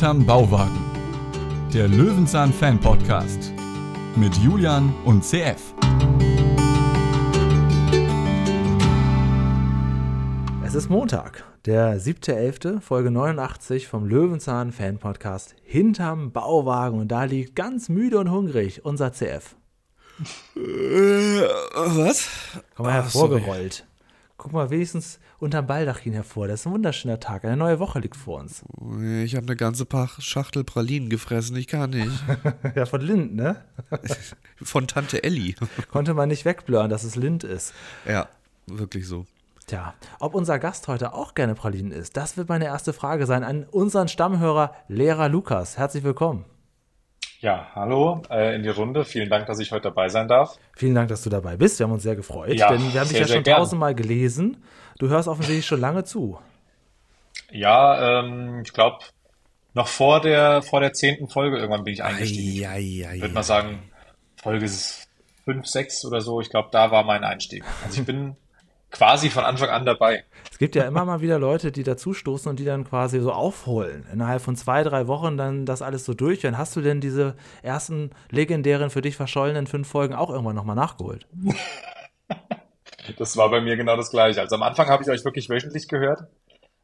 Hinterm Bauwagen. Der Löwenzahn Fan Podcast mit Julian und CF. Es ist Montag, der 7.11., Folge 89 vom Löwenzahn Fan Podcast Hinterm Bauwagen. Und da liegt ganz müde und hungrig unser CF. Äh, was? Komm mal hervorgerollt. Guck mal wenigstens unterm Baldachin hervor. Das ist ein wunderschöner Tag. Eine neue Woche liegt vor uns. Ich habe eine ganze Schachtel Pralinen gefressen. Ich kann nicht. ja, von Lind, ne? von Tante Elli. Konnte man nicht wegblören, dass es Lind ist. Ja, wirklich so. Tja, ob unser Gast heute auch gerne Pralinen isst, das wird meine erste Frage sein an unseren Stammhörer Lehrer Lukas. Herzlich willkommen. Ja, hallo äh, in die Runde. Vielen Dank, dass ich heute dabei sein darf. Vielen Dank, dass du dabei bist. Wir haben uns sehr gefreut, ja, denn wir haben dich ja schon tausendmal gelesen. Du hörst offensichtlich schon lange zu. Ja, ähm, ich glaube, noch vor der vor der zehnten Folge irgendwann bin ich eingestiegen. Ei, ei, ei, würde mal sagen, Folge 5, 6 oder so. Ich glaube, da war mein Einstieg. Also ich bin quasi von Anfang an dabei. Es gibt ja immer mal wieder Leute, die dazustoßen und die dann quasi so aufholen. Innerhalb von zwei, drei Wochen dann das alles so durchhören. Hast du denn diese ersten legendären, für dich verschollenen fünf Folgen auch irgendwann nochmal nachgeholt? das war bei mir genau das Gleiche. Also am Anfang habe ich euch wirklich wöchentlich gehört.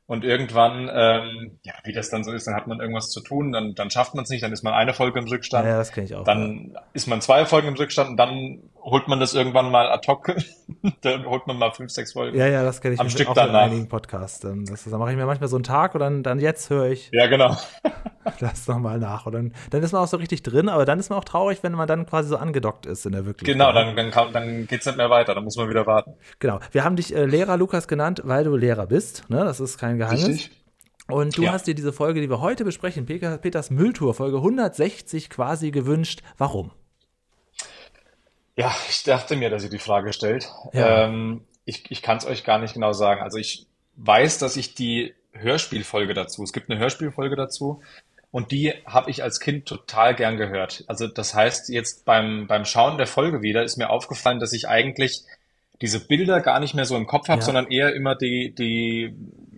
Und irgendwann, ähm, ja, wie das dann so ist, dann hat man irgendwas zu tun, dann, dann schafft man es nicht, dann ist man eine Folge im Rückstand. Ja, das kenne ich auch. Dann ja. ist man zwei Folgen im Rückstand und dann holt man das irgendwann mal ad hoc. dann holt man mal fünf, sechs Folgen. Ja, ja, das kenne ich am Stück auch dann in einigen Podcasts. Dann, das, dann mache ich mir manchmal so einen Tag und dann, dann jetzt höre ich. Ja, genau. das nochmal nach. Und dann, dann ist man auch so richtig drin, aber dann ist man auch traurig, wenn man dann quasi so angedockt ist in der Wirklichkeit. Genau, dann, dann, dann geht es nicht mehr weiter, dann muss man wieder warten. Genau. Wir haben dich äh, Lehrer Lukas genannt, weil du Lehrer bist. Ne? Das ist kein Geheimnis. Richtig. Und du ja. hast dir diese Folge, die wir heute besprechen, Peters Mülltour, Folge 160 quasi gewünscht. Warum? Ja, ich dachte mir, dass ihr die Frage stellt. Ja. Ähm, ich ich kann es euch gar nicht genau sagen. Also ich weiß, dass ich die Hörspielfolge dazu, es gibt eine Hörspielfolge dazu und die habe ich als Kind total gern gehört. Also das heißt, jetzt beim, beim Schauen der Folge wieder ist mir aufgefallen, dass ich eigentlich diese Bilder gar nicht mehr so im Kopf habe, ja. sondern eher immer die, die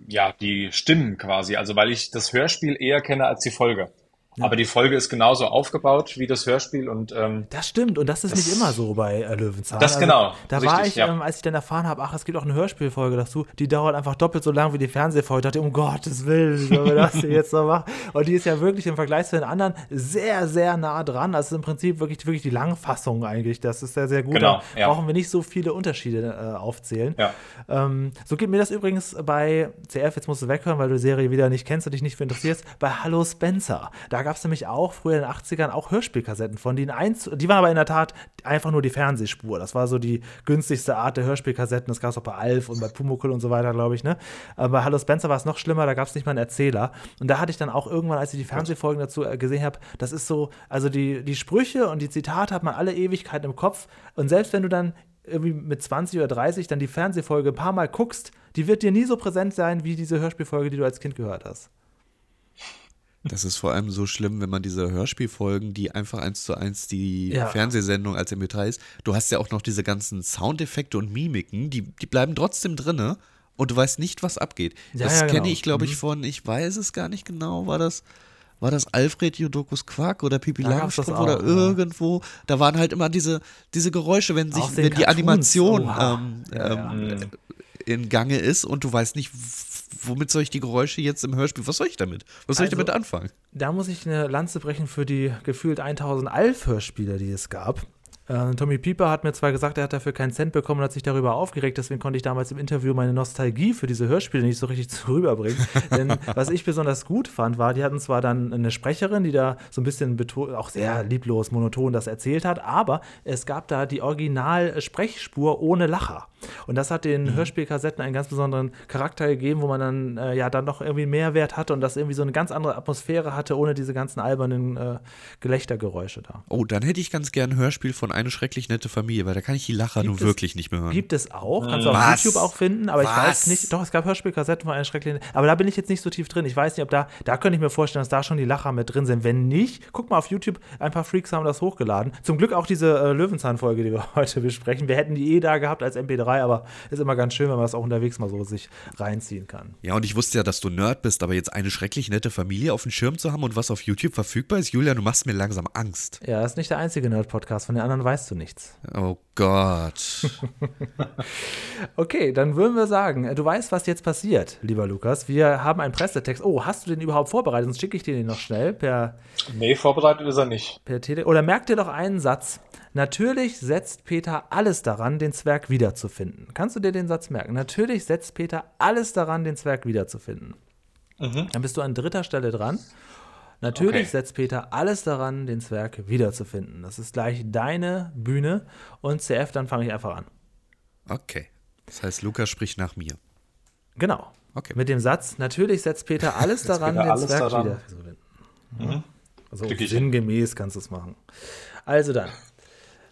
ja, die Stimmen quasi. Also weil ich das Hörspiel eher kenne als die Folge. Aber die Folge ist genauso aufgebaut wie das Hörspiel und ähm, das stimmt und das ist das, nicht immer so bei äh, Löwenzahn. Das also, genau. Da richtig, war ich, ja. ähm, als ich dann erfahren habe, ach, es gibt auch eine Hörspielfolge dazu, die dauert einfach doppelt so lang wie die Fernsehfolge. Ich dachte, um Gottes Willen, sollen wir das jetzt noch machen? Und die ist ja wirklich im Vergleich zu den anderen sehr, sehr nah dran. Ist im Prinzip wirklich, wirklich die Langfassung eigentlich. Das ist sehr, sehr gut. Genau, da brauchen wir nicht so viele Unterschiede äh, aufzählen. Ja. Ähm, so geht mir das übrigens bei CF, jetzt musst du weghören, weil du die Serie wieder nicht kennst und dich nicht für interessierst, bei Hallo Spencer. Da gab es nämlich auch früher in den 80ern auch Hörspielkassetten von, denen eins, die waren aber in der Tat einfach nur die Fernsehspur. Das war so die günstigste Art der Hörspielkassetten. Das gab es auch bei Alf und bei Pumuckl und so weiter, glaube ich. Ne? Aber bei Hallo Spencer war es noch schlimmer, da gab es nicht mal einen Erzähler. Und da hatte ich dann auch irgendwann, als ich die Fernsehfolgen dazu äh, gesehen habe, das ist so, also die, die Sprüche und die Zitate hat man alle Ewigkeiten im Kopf. Und selbst wenn du dann irgendwie mit 20 oder 30 dann die Fernsehfolge ein paar Mal guckst, die wird dir nie so präsent sein wie diese Hörspielfolge, die du als Kind gehört hast. Das ist vor allem so schlimm, wenn man diese Hörspielfolgen, die einfach eins zu eins die ja. Fernsehsendung als MP3 ist, du hast ja auch noch diese ganzen Soundeffekte und Mimiken, die, die bleiben trotzdem drinne und du weißt nicht, was abgeht. Ja, das ja, genau. kenne ich, glaube ich, mhm. von, ich weiß es gar nicht genau, war das, war das Alfred Jodokus Quack oder Pipi Langstrumpf oder irgendwo? Da waren halt immer diese, diese Geräusche, wenn sich, wenn die Animation ähm, ähm, in Gange ist und du weißt nicht, womit soll ich die Geräusche jetzt im Hörspiel, was soll ich damit? Was soll also, ich damit anfangen? Da muss ich eine Lanze brechen für die gefühlt 1000 Alf-Hörspiele, die es gab. Äh, Tommy Pieper hat mir zwar gesagt, er hat dafür keinen Cent bekommen und hat sich darüber aufgeregt, deswegen konnte ich damals im Interview meine Nostalgie für diese Hörspiele nicht so richtig rüberbringen. Denn was ich besonders gut fand, war, die hatten zwar dann eine Sprecherin, die da so ein bisschen auch sehr lieblos, monoton das erzählt hat, aber es gab da die Original-Sprechspur ohne Lacher. Und das hat den mhm. Hörspielkassetten einen ganz besonderen Charakter gegeben, wo man dann äh, ja dann noch irgendwie Mehrwert hatte und das irgendwie so eine ganz andere Atmosphäre hatte, ohne diese ganzen albernen äh, Gelächtergeräusche da. Oh, dann hätte ich ganz gern ein Hörspiel von Eine schrecklich nette Familie, weil da kann ich die Lacher nun wirklich nicht mehr hören. Gibt es auch, kannst du auf YouTube auch finden, aber Was? ich weiß nicht, doch, es gab Hörspielkassetten von Eine schrecklich nette, aber da bin ich jetzt nicht so tief drin. Ich weiß nicht, ob da, da könnte ich mir vorstellen, dass da schon die Lacher mit drin sind. Wenn nicht, guck mal auf YouTube, ein paar Freaks haben das hochgeladen. Zum Glück auch diese äh, Löwenzahn-Folge, die wir heute besprechen. Wir hätten die eh da gehabt als MP3 Spielerei, aber ist immer ganz schön, wenn man das auch unterwegs mal so sich reinziehen kann. Ja, und ich wusste ja, dass du Nerd bist, aber jetzt eine schrecklich nette Familie auf dem Schirm zu haben und was auf YouTube verfügbar ist, Julia, du machst mir langsam Angst. Ja, das ist nicht der einzige Nerd-Podcast, von den anderen weißt du nichts. Oh Gott. okay, dann würden wir sagen, du weißt, was jetzt passiert, lieber Lukas. Wir haben einen Pressetext. Oh, hast du den überhaupt vorbereitet? Sonst schicke ich dir den noch schnell per. Nee, vorbereitet ist er nicht. Per Tele Oder merk dir doch einen Satz. Natürlich setzt Peter alles daran, den Zwerg wiederzufinden. Kannst du dir den Satz merken? Natürlich setzt Peter alles daran, den Zwerg wiederzufinden. Mhm. Dann bist du an dritter Stelle dran. Natürlich okay. setzt Peter alles daran, den Zwerg wiederzufinden. Das ist gleich deine Bühne. Und CF, dann fange ich einfach an. Okay. Das heißt, Lukas spricht nach mir. Genau. Okay. Mit dem Satz, natürlich setzt Peter alles daran, Peter den alles Zwerg daran. wiederzufinden. Mhm. Also sinngemäß kannst du es machen. Also dann.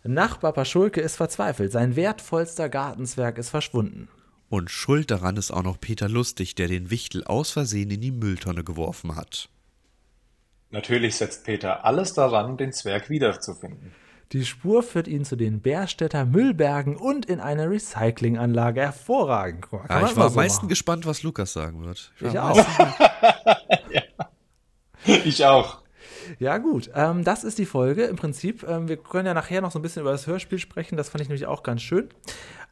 Nachbar Paschulke ist verzweifelt. Sein wertvollster Gartenzwerg ist verschwunden. Und schuld daran ist auch noch Peter Lustig, der den Wichtel aus Versehen in die Mülltonne geworfen hat. Natürlich setzt Peter alles daran, den Zwerg wiederzufinden. Die Spur führt ihn zu den Bärstädter Müllbergen und in eine Recyclinganlage. Hervorragend. Ja, ich war am so meisten machen. gespannt, was Lukas sagen wird. Ich, ich auch. ja. Ich auch. Ja, gut. Ähm, das ist die Folge im Prinzip. Ähm, wir können ja nachher noch so ein bisschen über das Hörspiel sprechen. Das fand ich nämlich auch ganz schön.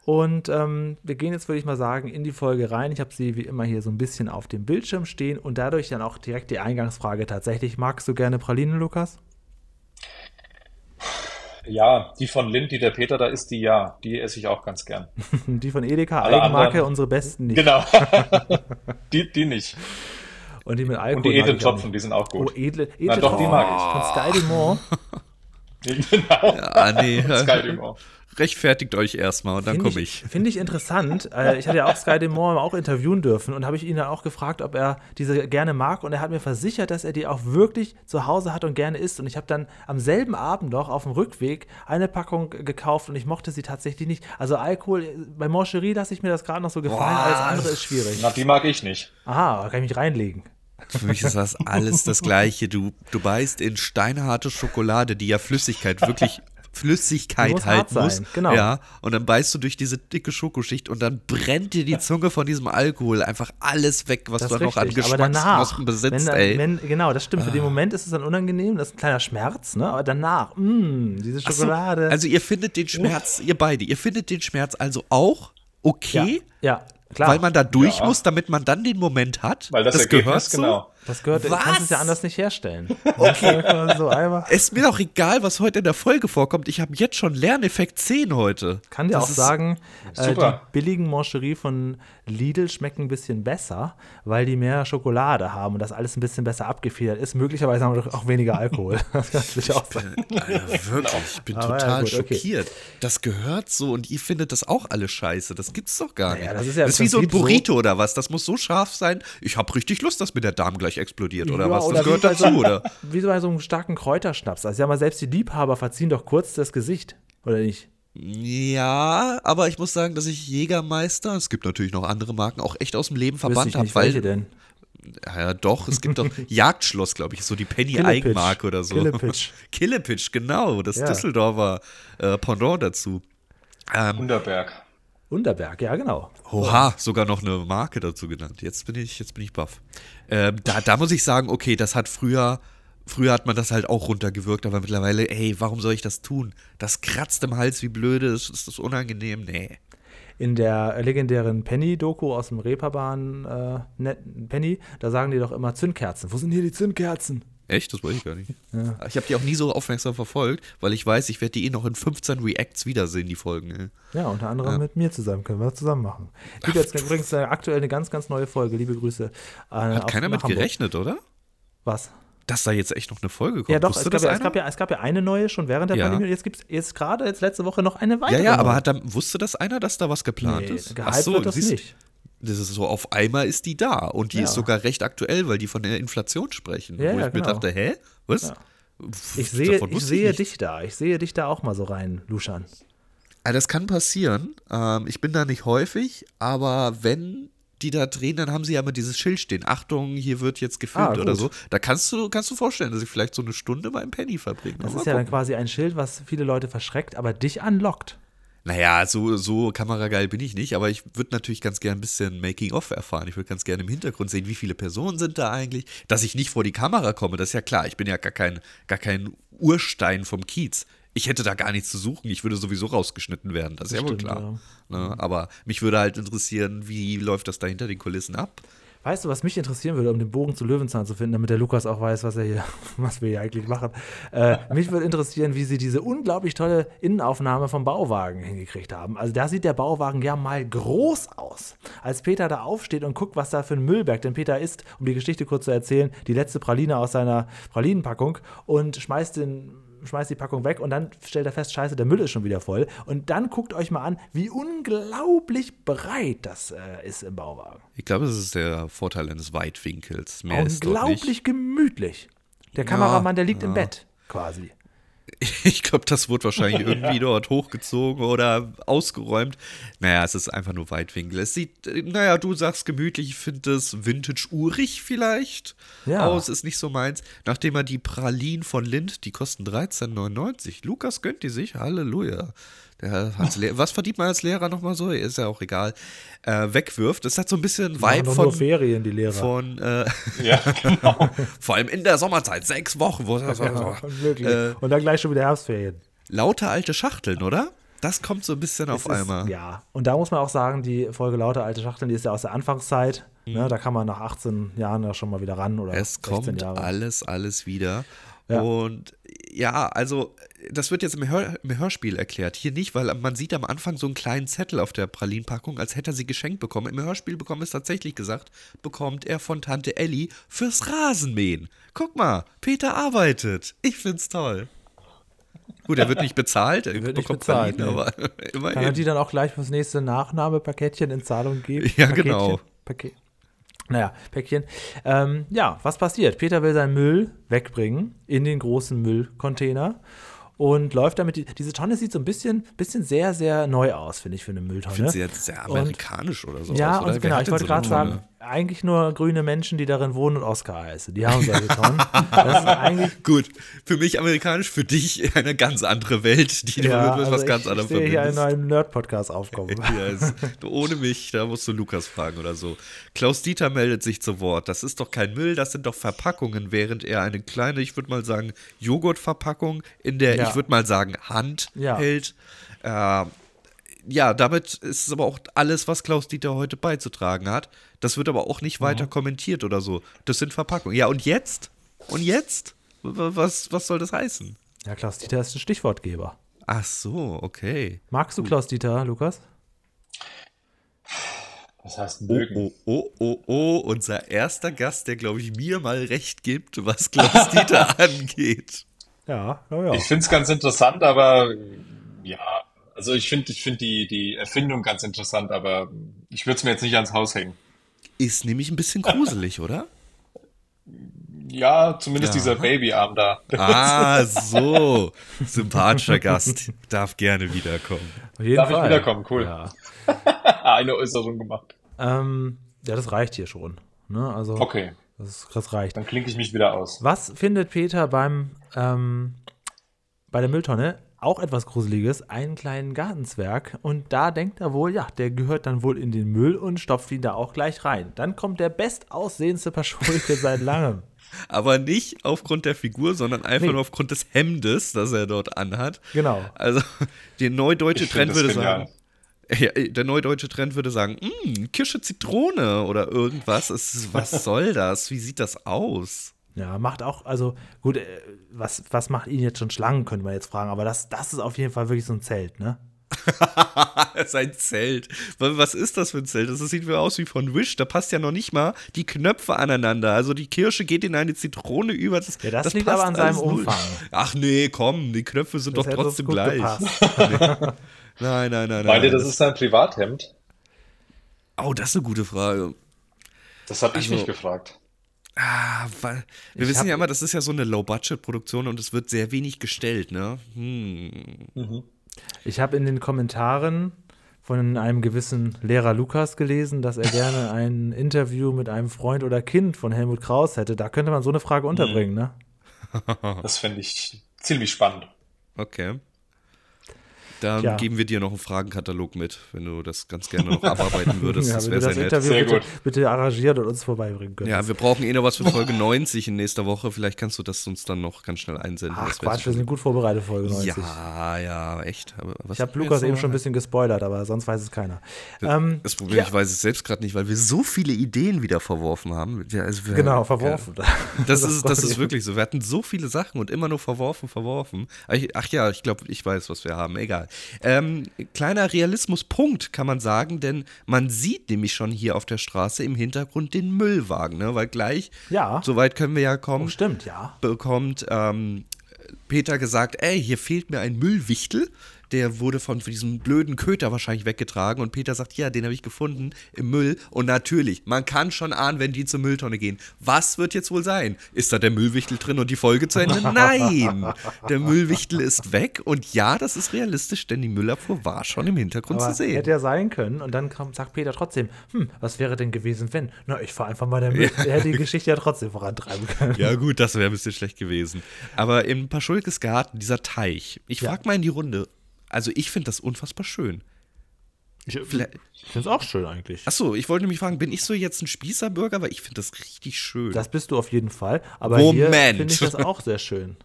Und ähm, wir gehen jetzt, würde ich mal sagen, in die Folge rein. Ich habe sie wie immer hier so ein bisschen auf dem Bildschirm stehen und dadurch dann auch direkt die Eingangsfrage tatsächlich. Magst du gerne Pralinen, Lukas? Ja, die von Lind, die der Peter da isst, die ja, die esse ich auch ganz gern. die von Edeka, Alle Eigenmarke, anderen, unsere besten nicht. Genau, die, die nicht. Und die mit Alkohol. Und die edlen Tropfen, die sind auch gut. Oh, edle, edle Na, doch, die mag ich. Von Sky Dumont. genau. Ja, nee. Sky Dumont rechtfertigt euch erstmal und dann komme ich. Finde ich interessant. Äh, ich hatte ja auch Sky Demore auch interviewen dürfen und habe ich ihn dann auch gefragt, ob er diese gerne mag und er hat mir versichert, dass er die auch wirklich zu Hause hat und gerne isst und ich habe dann am selben Abend noch auf dem Rückweg eine Packung gekauft und ich mochte sie tatsächlich nicht. Also Alkohol, bei Moncherie lasse ich mir das gerade noch so gefallen, Boah, alles andere ist schwierig. Na, die mag ich nicht. Aha, da kann ich mich reinlegen. Für mich ist das alles das Gleiche. Du, du beißt in steinharte Schokolade, die ja Flüssigkeit wirklich Flüssigkeit muss halt muss. Genau. Ja, und dann beißt du durch diese dicke Schokoschicht und dann brennt dir die Zunge von diesem Alkohol einfach alles weg, was das du noch an Geschmacksknospen besitzt, wenn, ey. Wenn, genau, das stimmt. Für den ah. Moment ist es dann unangenehm, das ist ein kleiner Schmerz, ne? Aber danach, mh, mm, diese Schokolade. So, also ihr findet den Schmerz, ihr beide, ihr findet den Schmerz also auch okay? Ja, ja klar. Weil man da durch ja. muss, damit man dann den Moment hat. Weil das, das Ergebnis, gehört so. genau. Das gehört, was? du kannst es ja anders nicht herstellen. Okay. so ist mir doch egal, was heute in der Folge vorkommt. Ich habe jetzt schon Lerneffekt 10 heute. Kann dir das auch sagen, äh, die billigen Mancherie von Lidl schmecken ein bisschen besser, weil die mehr Schokolade haben und das alles ein bisschen besser abgefedert ist. Möglicherweise haben wir auch weniger Alkohol. das kann ich auch sagen. Alter, wirklich, ich bin Aber total ja, gut, schockiert. Okay. Das gehört so und ihr findet das auch alle scheiße. Das gibt's doch gar nicht. Naja, das ist, ja das ist wie so ein Burrito so oder was. Das muss so scharf sein. Ich habe richtig Lust, dass mir der Darm gleich explodiert oder ja, was. Das oder gehört dazu, so, oder? Wie so bei so einem starken Kräuterschnaps. Also ja mal selbst die Liebhaber verziehen doch kurz das Gesicht, oder nicht? Ja, aber ich muss sagen, dass ich Jägermeister, es gibt natürlich noch andere Marken, auch echt aus dem Leben verbannt habe. Welche denn? Ja, doch, es gibt doch Jagdschloss, glaube ich, so die Penny-Eigenmarke oder so. Killepitch. Killepitch, genau, das ja. Düsseldorfer äh, Pendant dazu. Ähm, Unterberg. Unterberg, ja, genau. Oha, sogar noch eine Marke dazu genannt. Jetzt bin ich, jetzt bin ich baff. Ähm, da, da muss ich sagen, okay, das hat früher Früher hat man das halt auch runtergewirkt, aber mittlerweile, ey, warum soll ich das tun? Das kratzt im Hals wie blöde, ist, ist das unangenehm? Nee. In der legendären Penny-Doku aus dem Reeperbahn äh, Penny, da sagen die doch immer Zündkerzen. Wo sind hier die Zündkerzen? Echt? Das weiß ich gar nicht. Ja. Ich habe die auch nie so aufmerksam verfolgt, weil ich weiß, ich werde die eh noch in 15 Reacts wiedersehen, die Folgen. Ja, unter anderem ja. mit mir zusammen. Können wir das zusammen machen. Gibt jetzt übrigens äh, aktuell eine ganz, ganz neue Folge. Liebe Grüße. Äh, Hat keiner mit gerechnet, oder? Was? dass da jetzt echt noch eine Folge kommt. Ja, doch, es gab ja, es gab ja, es gab, ja, eine neue schon während der ja. Pandemie. Jetzt gibt es jetzt gerade jetzt letzte Woche noch eine weitere. Ja, ja, aber hat dann, wusste das einer, dass da was geplant nee, ist? Ach so, wird das siehst, nicht. Das ist so, auf einmal ist die da und die ja. ist sogar recht aktuell, weil die von der Inflation sprechen. Ja, wo ich genau. mir dachte, hä? Was? Pff, ich sehe, ich sehe ich dich da. Ich sehe dich da auch mal so rein, Luschan. Also das kann passieren. Ähm, ich bin da nicht häufig, aber wenn die da drehen, dann haben sie ja immer dieses Schild stehen. Achtung, hier wird jetzt gefilmt ah, oder so. Da kannst du, kannst du vorstellen, dass ich vielleicht so eine Stunde beim Penny verbringe. Das ist ja dann quasi ein Schild, was viele Leute verschreckt, aber dich anlockt. Naja, so, so kamerageil bin ich nicht, aber ich würde natürlich ganz gerne ein bisschen Making-of erfahren. Ich würde ganz gerne im Hintergrund sehen, wie viele Personen sind da eigentlich. Dass ich nicht vor die Kamera komme, das ist ja klar. Ich bin ja gar kein, gar kein Urstein vom Kiez. Ich hätte da gar nichts zu suchen. Ich würde sowieso rausgeschnitten werden. Das ist das ja wohl klar. Ja. Ne? Aber mich würde halt interessieren, wie läuft das da hinter den Kulissen ab? Weißt du, was mich interessieren würde, um den Bogen zu Löwenzahn zu finden, damit der Lukas auch weiß, was er hier, was wir hier eigentlich machen? Äh, mich würde interessieren, wie sie diese unglaublich tolle Innenaufnahme vom Bauwagen hingekriegt haben. Also da sieht der Bauwagen ja mal groß aus. Als Peter da aufsteht und guckt, was da für ein Müllberg, denn Peter isst, um die Geschichte kurz zu erzählen, die letzte Praline aus seiner Pralinenpackung und schmeißt den schmeißt die Packung weg und dann stellt er fest, scheiße, der Müll ist schon wieder voll. Und dann guckt euch mal an, wie unglaublich breit das äh, ist im Bauwagen. Ich glaube, das ist der Vorteil eines Weitwinkels. Mehr unglaublich gemütlich. Der Kameramann, der liegt ja. im Bett quasi. Ich glaube, das wurde wahrscheinlich irgendwie dort hochgezogen oder ausgeräumt. Naja, es ist einfach nur Weitwinkel. Es sieht, naja, du sagst gemütlich, ich finde es vintage-urig vielleicht ja. aus, ist nicht so meins. Nachdem er die Pralinen von Lind, die kosten 13,99. Lukas gönnt die sich, Halleluja was verdient man als Lehrer nochmal so? Ist ja auch egal. Äh, wegwirft. Das hat so ein bisschen Vibe von. Nur Ferien, die Lehrer. Von, äh, ja, genau. Vor allem in der Sommerzeit, sechs Wochen. Wo, ja, wirklich. Äh, Und dann gleich schon wieder Herbstferien. Lauter alte Schachteln, oder? Das kommt so ein bisschen auf ist, einmal. Ja, und da muss man auch sagen, die Folge Lauter alte Schachteln, die ist ja aus der Anfangszeit. Mhm. Ne, da kann man nach 18 Jahren ja schon mal wieder ran. Oder es kommt Jahre. alles, alles wieder. Ja. Und ja, also das wird jetzt im, Hör, im, Hörspiel erklärt. Hier nicht, weil man sieht am Anfang so einen kleinen Zettel auf der Pralinpackung, als hätte er sie geschenkt bekommen. Im Hörspiel bekommen es tatsächlich gesagt, bekommt er von Tante Elli fürs Rasenmähen. Guck mal, Peter arbeitet. Ich find's toll. Gut, er wird nicht bezahlt, er wird bekommt nicht bezahlt, Pralinen, nee. aber immerhin. Kann er die dann auch gleich fürs nächste Nachnahmepakettchen in Zahlung geben? Ja, Paketchen, genau. Paket. Naja, Päckchen. Ähm, ja, was passiert? Peter will seinen Müll wegbringen in den großen Müllcontainer und läuft damit. Diese Tonne sieht so ein bisschen, bisschen sehr, sehr neu aus, finde ich, für eine Mülltonne. Ich finde sie jetzt sehr amerikanisch und, oder so. Ja, aus, oder? und genau, ich wollte gerade sagen, eigentlich nur grüne Menschen, die darin wohnen und Oscar heißen. Die haben solche Tonnen. das ist eigentlich Gut, für mich amerikanisch, für dich eine ganz andere Welt, die ja, du mit also was ganz anderem verbindest. Ich sehe hier einen neuen Nerd-Podcast aufkommen. yes. ohne mich, da musst du Lukas fragen oder so. Klaus Dieter meldet sich zu Wort. Das ist doch kein Müll, das sind doch Verpackungen, während er eine kleine, ich würde mal sagen, Joghurtverpackung in der, ja. ich würde mal sagen, Hand ja. hält. Äh, ja, damit ist es aber auch alles, was Klaus Dieter heute beizutragen hat. Das wird aber auch nicht mhm. weiter kommentiert oder so. Das sind Verpackungen. Ja, und jetzt? Und jetzt? Was, was soll das heißen? Ja, Klaus Dieter ist ein Stichwortgeber. Ach so, okay. Magst du Klaus Dieter, Lukas? Was heißt mögen? Oh, oh, oh, oh, oh, unser erster Gast, der, glaube ich, mir mal recht gibt, was Klaus Dieter angeht. Ja, ja, ja. Ich finde es ganz interessant, aber ja, also ich finde ich find die, die Erfindung ganz interessant, aber ich würde es mir jetzt nicht ans Haus hängen. Ist nämlich ein bisschen gruselig, oder? Ja, zumindest ja. dieser Babyarm da. Ah, so. Sympathischer Gast. Darf gerne wiederkommen. Darf Fall. ich wiederkommen? Cool. Ja. Eine Äußerung gemacht. Ähm, ja, das reicht hier schon. Ne? Also, okay. Das, das reicht. Dann klinke ich mich wieder aus. Was findet Peter beim ähm, bei der Mülltonne? Auch etwas Gruseliges, einen kleinen Gartenzwerg. Und da denkt er wohl, ja, der gehört dann wohl in den Müll und stopft ihn da auch gleich rein. Dann kommt der bestaussehendste Paschulke seit langem. Aber nicht aufgrund der Figur, sondern einfach nee. nur aufgrund des Hemdes, das er dort anhat. Genau. Also, der neudeutsche Trend würde sagen. Ja, der neudeutsche Trend würde sagen, hm, Kirsche Zitrone oder irgendwas. was soll das? Wie sieht das aus? Ja, macht auch, also gut, äh, was, was macht ihn jetzt schon Schlangen, könnte man jetzt fragen, aber das, das ist auf jeden Fall wirklich so ein Zelt, ne? Sein Zelt. Was ist das für ein Zelt? Das sieht mir aus wie von Wish. Da passt ja noch nicht mal die Knöpfe aneinander. Also die Kirsche geht in eine Zitrone über. Das, ja, das, das liegt aber an seinem Umfang. Ach nee, komm, die Knöpfe sind das doch trotzdem gleich. nee. Nein, nein, nein, nein. Meint ihr, das ist sein Privathemd? Oh, das ist eine gute Frage. Das habe ich also, mich gefragt. Ah, weil wir ich wissen ja immer, das ist ja so eine Low-Budget-Produktion und es wird sehr wenig gestellt, ne? Hm. Mhm. Ich habe in den Kommentaren von einem gewissen Lehrer Lukas gelesen, dass er gerne ein Interview mit einem Freund oder Kind von Helmut Kraus hätte. Da könnte man so eine Frage unterbringen, mhm. ne? Das fände ich ziemlich spannend. Okay. Da ja. geben wir dir noch einen Fragenkatalog mit, wenn du das ganz gerne noch abarbeiten würdest. ja, das wäre sehr das nett. Interview sehr bitte, gut. bitte arrangieren und uns vorbeibringen können. Ja, wir brauchen eh noch was für Folge 90 in nächster Woche. Vielleicht kannst du das uns dann noch ganz schnell einsenden. Ach Quatsch, wir sind gut vorbereitet, Folge 90. Ja, ja, echt. ich habe Lukas eben schon ein bisschen gespoilert, aber sonst weiß es keiner. Ähm, das Problem, ja. ich weiß es selbst gerade nicht, weil wir so viele Ideen wieder verworfen haben. Also wir, genau, verworfen. Ja, das, das, ist, das ist wirklich so. Wir hatten so viele Sachen und immer nur verworfen, verworfen. Ach ja, ich glaube, ich weiß, was wir haben. Egal. Ähm, kleiner Realismuspunkt kann man sagen, denn man sieht nämlich schon hier auf der Straße im Hintergrund den Müllwagen, ne? weil gleich, ja. soweit können wir ja kommen. Oh, stimmt, ja. Bekommt ähm, Peter gesagt, ey, hier fehlt mir ein Müllwichtel der wurde von diesem blöden Köter wahrscheinlich weggetragen. Und Peter sagt, ja, den habe ich gefunden im Müll. Und natürlich, man kann schon ahnen, wenn die zur Mülltonne gehen. Was wird jetzt wohl sein? Ist da der Müllwichtel drin und die Folge zu Ende? Nein! Der Müllwichtel ist weg. Und ja, das ist realistisch, denn die Müllabfuhr war schon im Hintergrund Aber zu sehen. Hätte ja sein können. Und dann kam, sagt Peter trotzdem, hm, was wäre denn gewesen, wenn? Na, ich fahre einfach mal der Müll. Er hätte die Geschichte ja trotzdem vorantreiben können. Ja, gut, das wäre ein bisschen schlecht gewesen. Aber in Paschulkes Garten, dieser Teich, ich frage ja. mal in die Runde, also ich finde das unfassbar schön. Ich, ich finde es auch schön eigentlich. Achso, ich wollte nämlich fragen, bin ich so jetzt ein Spießerbürger? Weil ich finde das richtig schön. Das bist du auf jeden Fall. Aber Moment. hier finde ich das auch sehr schön.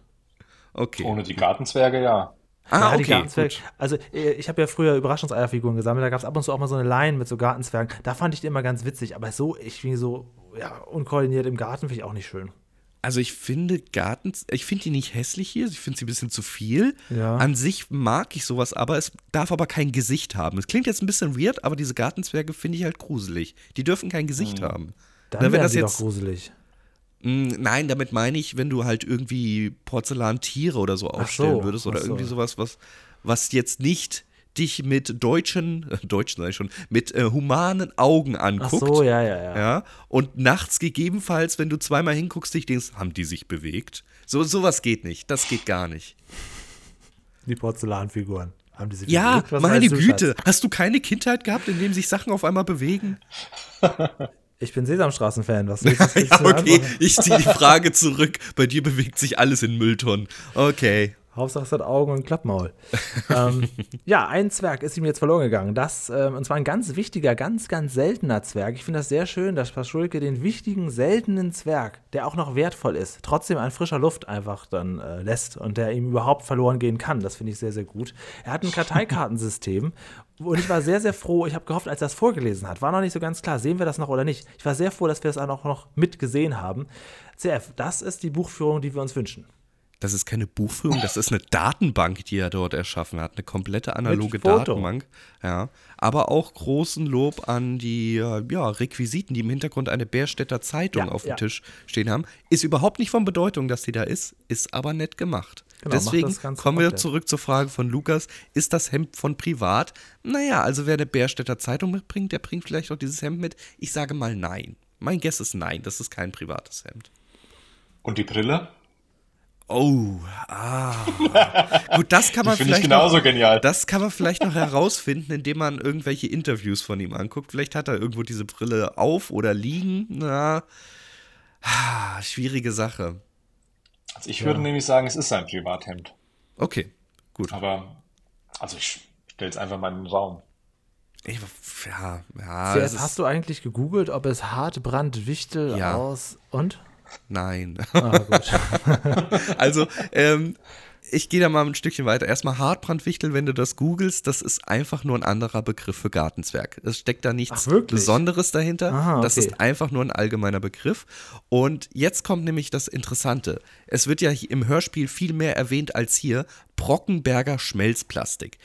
Okay. Ohne die Gartenzwerge, ja. Ah, ja, okay, Gartenzwerge. Also äh, ich habe ja früher Überraschungseierfiguren gesammelt, da gab es ab und zu auch mal so eine Line mit so Gartenzwergen. Da fand ich die immer ganz witzig, aber so, ich finde so, ja, unkoordiniert im Garten finde ich auch nicht schön. Also ich finde Garten, ich finde die nicht hässlich hier, ich finde sie ein bisschen zu viel. Ja. An sich mag ich sowas, aber es darf aber kein Gesicht haben. Es klingt jetzt ein bisschen weird, aber diese Gartenzwerge finde ich halt gruselig. Die dürfen kein Gesicht mhm. haben. Dann wenn das jetzt, doch gruselig. Mh, hm, nein, damit meine ich, wenn du halt irgendwie Porzellantiere oder so aufstellen so, würdest oder so. irgendwie sowas, was, was jetzt nicht dich mit deutschen, äh, deutschen sag ich schon, mit äh, humanen Augen anguckt. Ach so, ja, ja, ja, ja. Und nachts gegebenenfalls, wenn du zweimal hinguckst, dich denkst, haben die sich bewegt? So, sowas geht nicht. Das geht gar nicht. Die Porzellanfiguren. Haben die sich ja, bewegt? Was meine Güte. Schatz? Hast du keine Kindheit gehabt, in dem sich Sachen auf einmal bewegen? Ich bin Sesamstraßen-Fan. Was willst du ja, okay, ich ziehe die Frage zurück. Bei dir bewegt sich alles in Mülltonnen. Okay. Hauptsache es hat Augen und Klappmaul. ähm, ja, ein Zwerg ist ihm jetzt verloren gegangen. Das, ähm, und zwar ein ganz wichtiger, ganz, ganz seltener Zwerg. Ich finde das sehr schön, dass Paschulke den wichtigen, seltenen Zwerg, der auch noch wertvoll ist, trotzdem an frischer Luft einfach dann äh, lässt und der ihm überhaupt verloren gehen kann. Das finde ich sehr, sehr gut. Er hat ein Karteikartensystem und ich war sehr, sehr froh. Ich habe gehofft, als er das vorgelesen hat, war noch nicht so ganz klar, sehen wir das noch oder nicht. Ich war sehr froh, dass wir das auch noch mitgesehen haben. CF, das ist die Buchführung, die wir uns wünschen das ist keine Buchführung, das ist eine Datenbank, die er dort erschaffen hat. Eine komplette analoge Datenbank. Ja. Aber auch großen Lob an die äh, ja, Requisiten, die im Hintergrund eine Bärstädter Zeitung ja, auf dem ja. Tisch stehen haben. Ist überhaupt nicht von Bedeutung, dass die da ist, ist aber nett gemacht. Genau, Deswegen kommen wir zurück zur Frage von Lukas: Ist das Hemd von privat? Naja, also wer eine Bärstädter Zeitung mitbringt, der bringt vielleicht auch dieses Hemd mit. Ich sage mal nein. Mein Guess ist nein, das ist kein privates Hemd. Und die Brille? Oh, ah. Gut, das kann man vielleicht. Ich genauso noch, genial. Das kann man vielleicht noch herausfinden, indem man irgendwelche Interviews von ihm anguckt. Vielleicht hat er irgendwo diese Brille auf oder liegen. Na, ah, schwierige Sache. Also ich würde nämlich sagen, es ist sein Privathemd. Okay, gut. Aber, also ich stelle es einfach mal in den Raum. Ich, ja, ja. Sehr, hast du eigentlich gegoogelt, ob es Hartbrand Wichtel ja. aus und? Nein. Ah, also, ähm, ich gehe da mal ein Stückchen weiter. Erstmal Hartbrandwichtel, wenn du das googelst, das ist einfach nur ein anderer Begriff für Gartenzwerg. Es steckt da nichts Ach, Besonderes dahinter. Aha, okay. Das ist einfach nur ein allgemeiner Begriff. Und jetzt kommt nämlich das Interessante. Es wird ja im Hörspiel viel mehr erwähnt als hier. Brockenberger Schmelzplastik.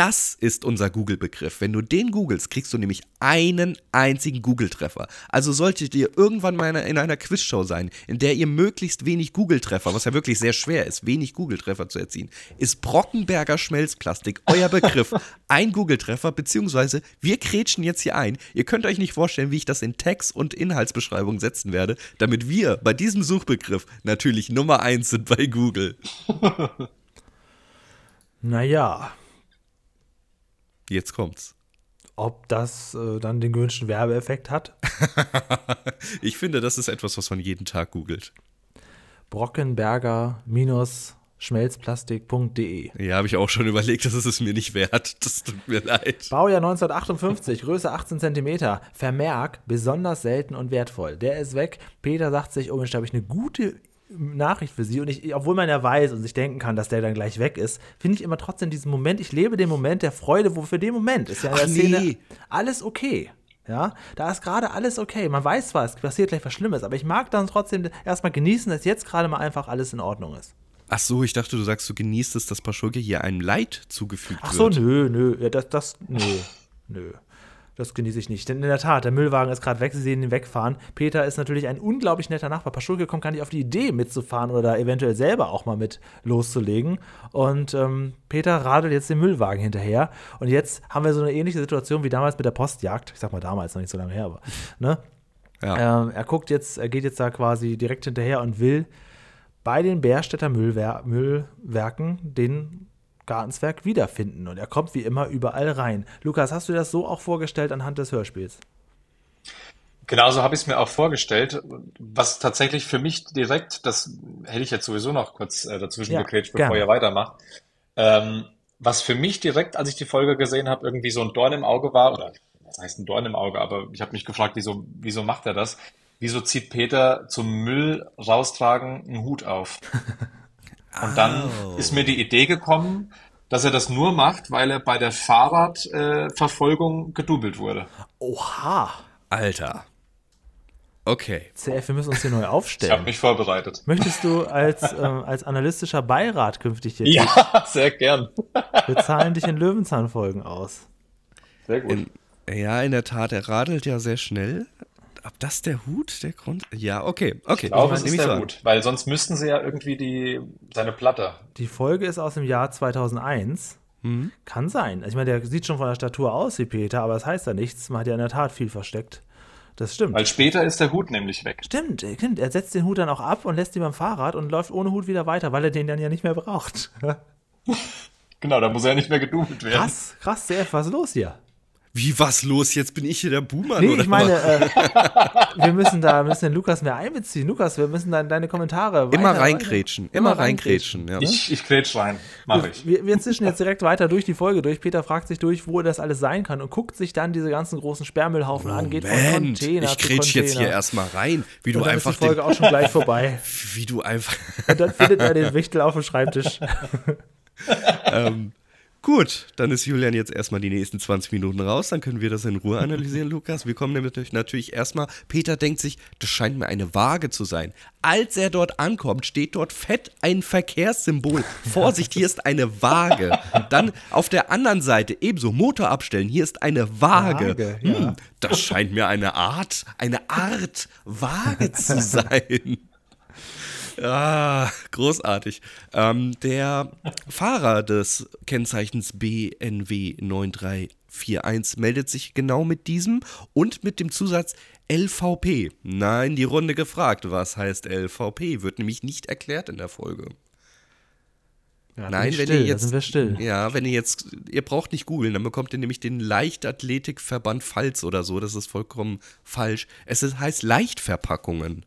Das ist unser Google-Begriff. Wenn du den googelst, kriegst du nämlich einen einzigen Google-Treffer. Also solltet ihr irgendwann mal in einer Quizshow sein, in der ihr möglichst wenig Google-Treffer, was ja wirklich sehr schwer ist, wenig Google-Treffer zu erzielen, ist Brockenberger Schmelzplastik euer Begriff. Ein Google-Treffer, beziehungsweise wir kretschen jetzt hier ein. Ihr könnt euch nicht vorstellen, wie ich das in Text und Inhaltsbeschreibung setzen werde, damit wir bei diesem Suchbegriff natürlich Nummer eins sind bei Google. naja. Jetzt kommt's. Ob das äh, dann den gewünschten Werbeeffekt hat? ich finde, das ist etwas, was man jeden Tag googelt. Brockenberger minus schmelzplastik.de. Ja, habe ich auch schon überlegt, das ist es mir nicht wert. Das tut mir leid. Baujahr 1958, Größe 18 cm. Vermerk, besonders selten und wertvoll. Der ist weg. Peter sagt sich, oh Mensch, da habe ich eine gute Nachricht für sie. Und ich, obwohl man ja weiß und sich denken kann, dass der dann gleich weg ist, finde ich immer trotzdem diesen Moment, ich lebe den Moment der Freude, wo für den Moment ist ja in der Ach, Szene nee. alles okay. Ja, da ist gerade alles okay. Man weiß zwar, es passiert gleich was Schlimmes, aber ich mag dann trotzdem erstmal genießen, dass jetzt gerade mal einfach alles in Ordnung ist. Ach so, ich dachte, du sagst, du genießt es, dass Paschulke hier einem Leid zugefügt Ach so, wird. nö, nö, ja, das, das, nö, nö. Das genieße ich nicht. Denn in der Tat, der Müllwagen ist gerade weg, sie sehen ihn wegfahren. Peter ist natürlich ein unglaublich netter Nachbar. Paschulke kommt gar nicht auf die Idee, mitzufahren oder eventuell selber auch mal mit loszulegen. Und ähm, Peter radelt jetzt den Müllwagen hinterher. Und jetzt haben wir so eine ähnliche Situation wie damals mit der Postjagd. Ich sag mal damals, noch nicht so lange her, aber. Ne? Ja. Ähm, er guckt jetzt, er geht jetzt da quasi direkt hinterher und will bei den Bärstädter Müllwer Müllwerken den Gartenswerk wiederfinden. Und er kommt wie immer überall rein. Lukas, hast du das so auch vorgestellt anhand des Hörspiels? Genauso habe ich es mir auch vorgestellt. Was tatsächlich für mich direkt, das hätte ich jetzt sowieso noch kurz äh, dazwischen ja, gekrätscht, bevor gerne. ihr weitermacht. Ähm, was für mich direkt, als ich die Folge gesehen habe, irgendwie so ein Dorn im Auge war, oder was heißt ein Dorn im Auge, aber ich habe mich gefragt, wieso, wieso macht er das? wieso zieht Peter zum Müll raustragen einen Hut auf? Und dann oh. ist mir die Idee gekommen, dass er das nur macht, weil er bei der Fahrradverfolgung äh, gedoubelt wurde. Oha. Alter. Okay. CF, wir müssen uns hier neu aufstellen. Ich habe mich vorbereitet. Möchtest du als, äh, als analytischer Beirat künftig hier? Ja, sehr gern. Wir zahlen dich in Löwenzahnfolgen aus. Sehr gut. In, ja, in der Tat, er radelt ja sehr schnell ob das der Hut der Grund? Ja, okay, okay. Ich glaube, es ist der Hut, weil sonst müssten sie ja irgendwie die seine Platte. Die Folge ist aus dem Jahr 2001. Mhm. Kann sein. Ich meine, der sieht schon von der Statur aus wie Peter, aber das heißt ja nichts. Man hat ja in der Tat viel versteckt. Das stimmt. Weil später ist der Hut nämlich weg. Stimmt, stimmt. Er setzt den Hut dann auch ab und lässt ihn beim Fahrrad und läuft ohne Hut wieder weiter, weil er den dann ja nicht mehr braucht. genau, da muss er ja nicht mehr gedubelt werden. Krass, krass, CF, was ist los hier? Wie was los? Jetzt bin ich hier der Boomer. Nee, ich meine, äh, wir müssen da müssen den Lukas mehr einbeziehen. Lukas, wir müssen dann deine Kommentare immer reinkrätschen, immer, reinkrätschen. Ja. Ich, ich krätsch rein, mach ich. Wir, wir zischen jetzt direkt weiter durch die Folge durch. Peter fragt sich durch, wo das alles sein kann und guckt sich dann diese ganzen großen Sperrmüllhaufen Moment, an, geht von Container ich krätsch jetzt hier erstmal rein, wie du und dann einfach ist die Folge auch schon gleich vorbei. Wie du einfach und dann findet er den Wichtel auf dem Schreibtisch. ähm, Gut, dann ist Julian jetzt erstmal die nächsten 20 Minuten raus, dann können wir das in Ruhe analysieren, Lukas. Wir kommen nämlich natürlich erstmal, Peter denkt sich, das scheint mir eine Waage zu sein. Als er dort ankommt, steht dort fett ein Verkehrssymbol. Vorsicht, hier ist eine Waage. Dann auf der anderen Seite ebenso Motor abstellen, hier ist eine Waage. Waage ja. hm, das scheint mir eine Art, eine Art Waage zu sein. Ah, großartig. Ähm, der Fahrer des Kennzeichens BNW 9341 meldet sich genau mit diesem und mit dem Zusatz LVP. Nein, die Runde gefragt, was heißt LVP? Wird nämlich nicht erklärt in der Folge. Ja, Nein, wenn still, ihr jetzt, sind wir still. ja, wenn ihr jetzt, ihr braucht nicht googeln, dann bekommt ihr nämlich den Leichtathletikverband Pfalz oder so. Das ist vollkommen falsch. Es heißt Leichtverpackungen.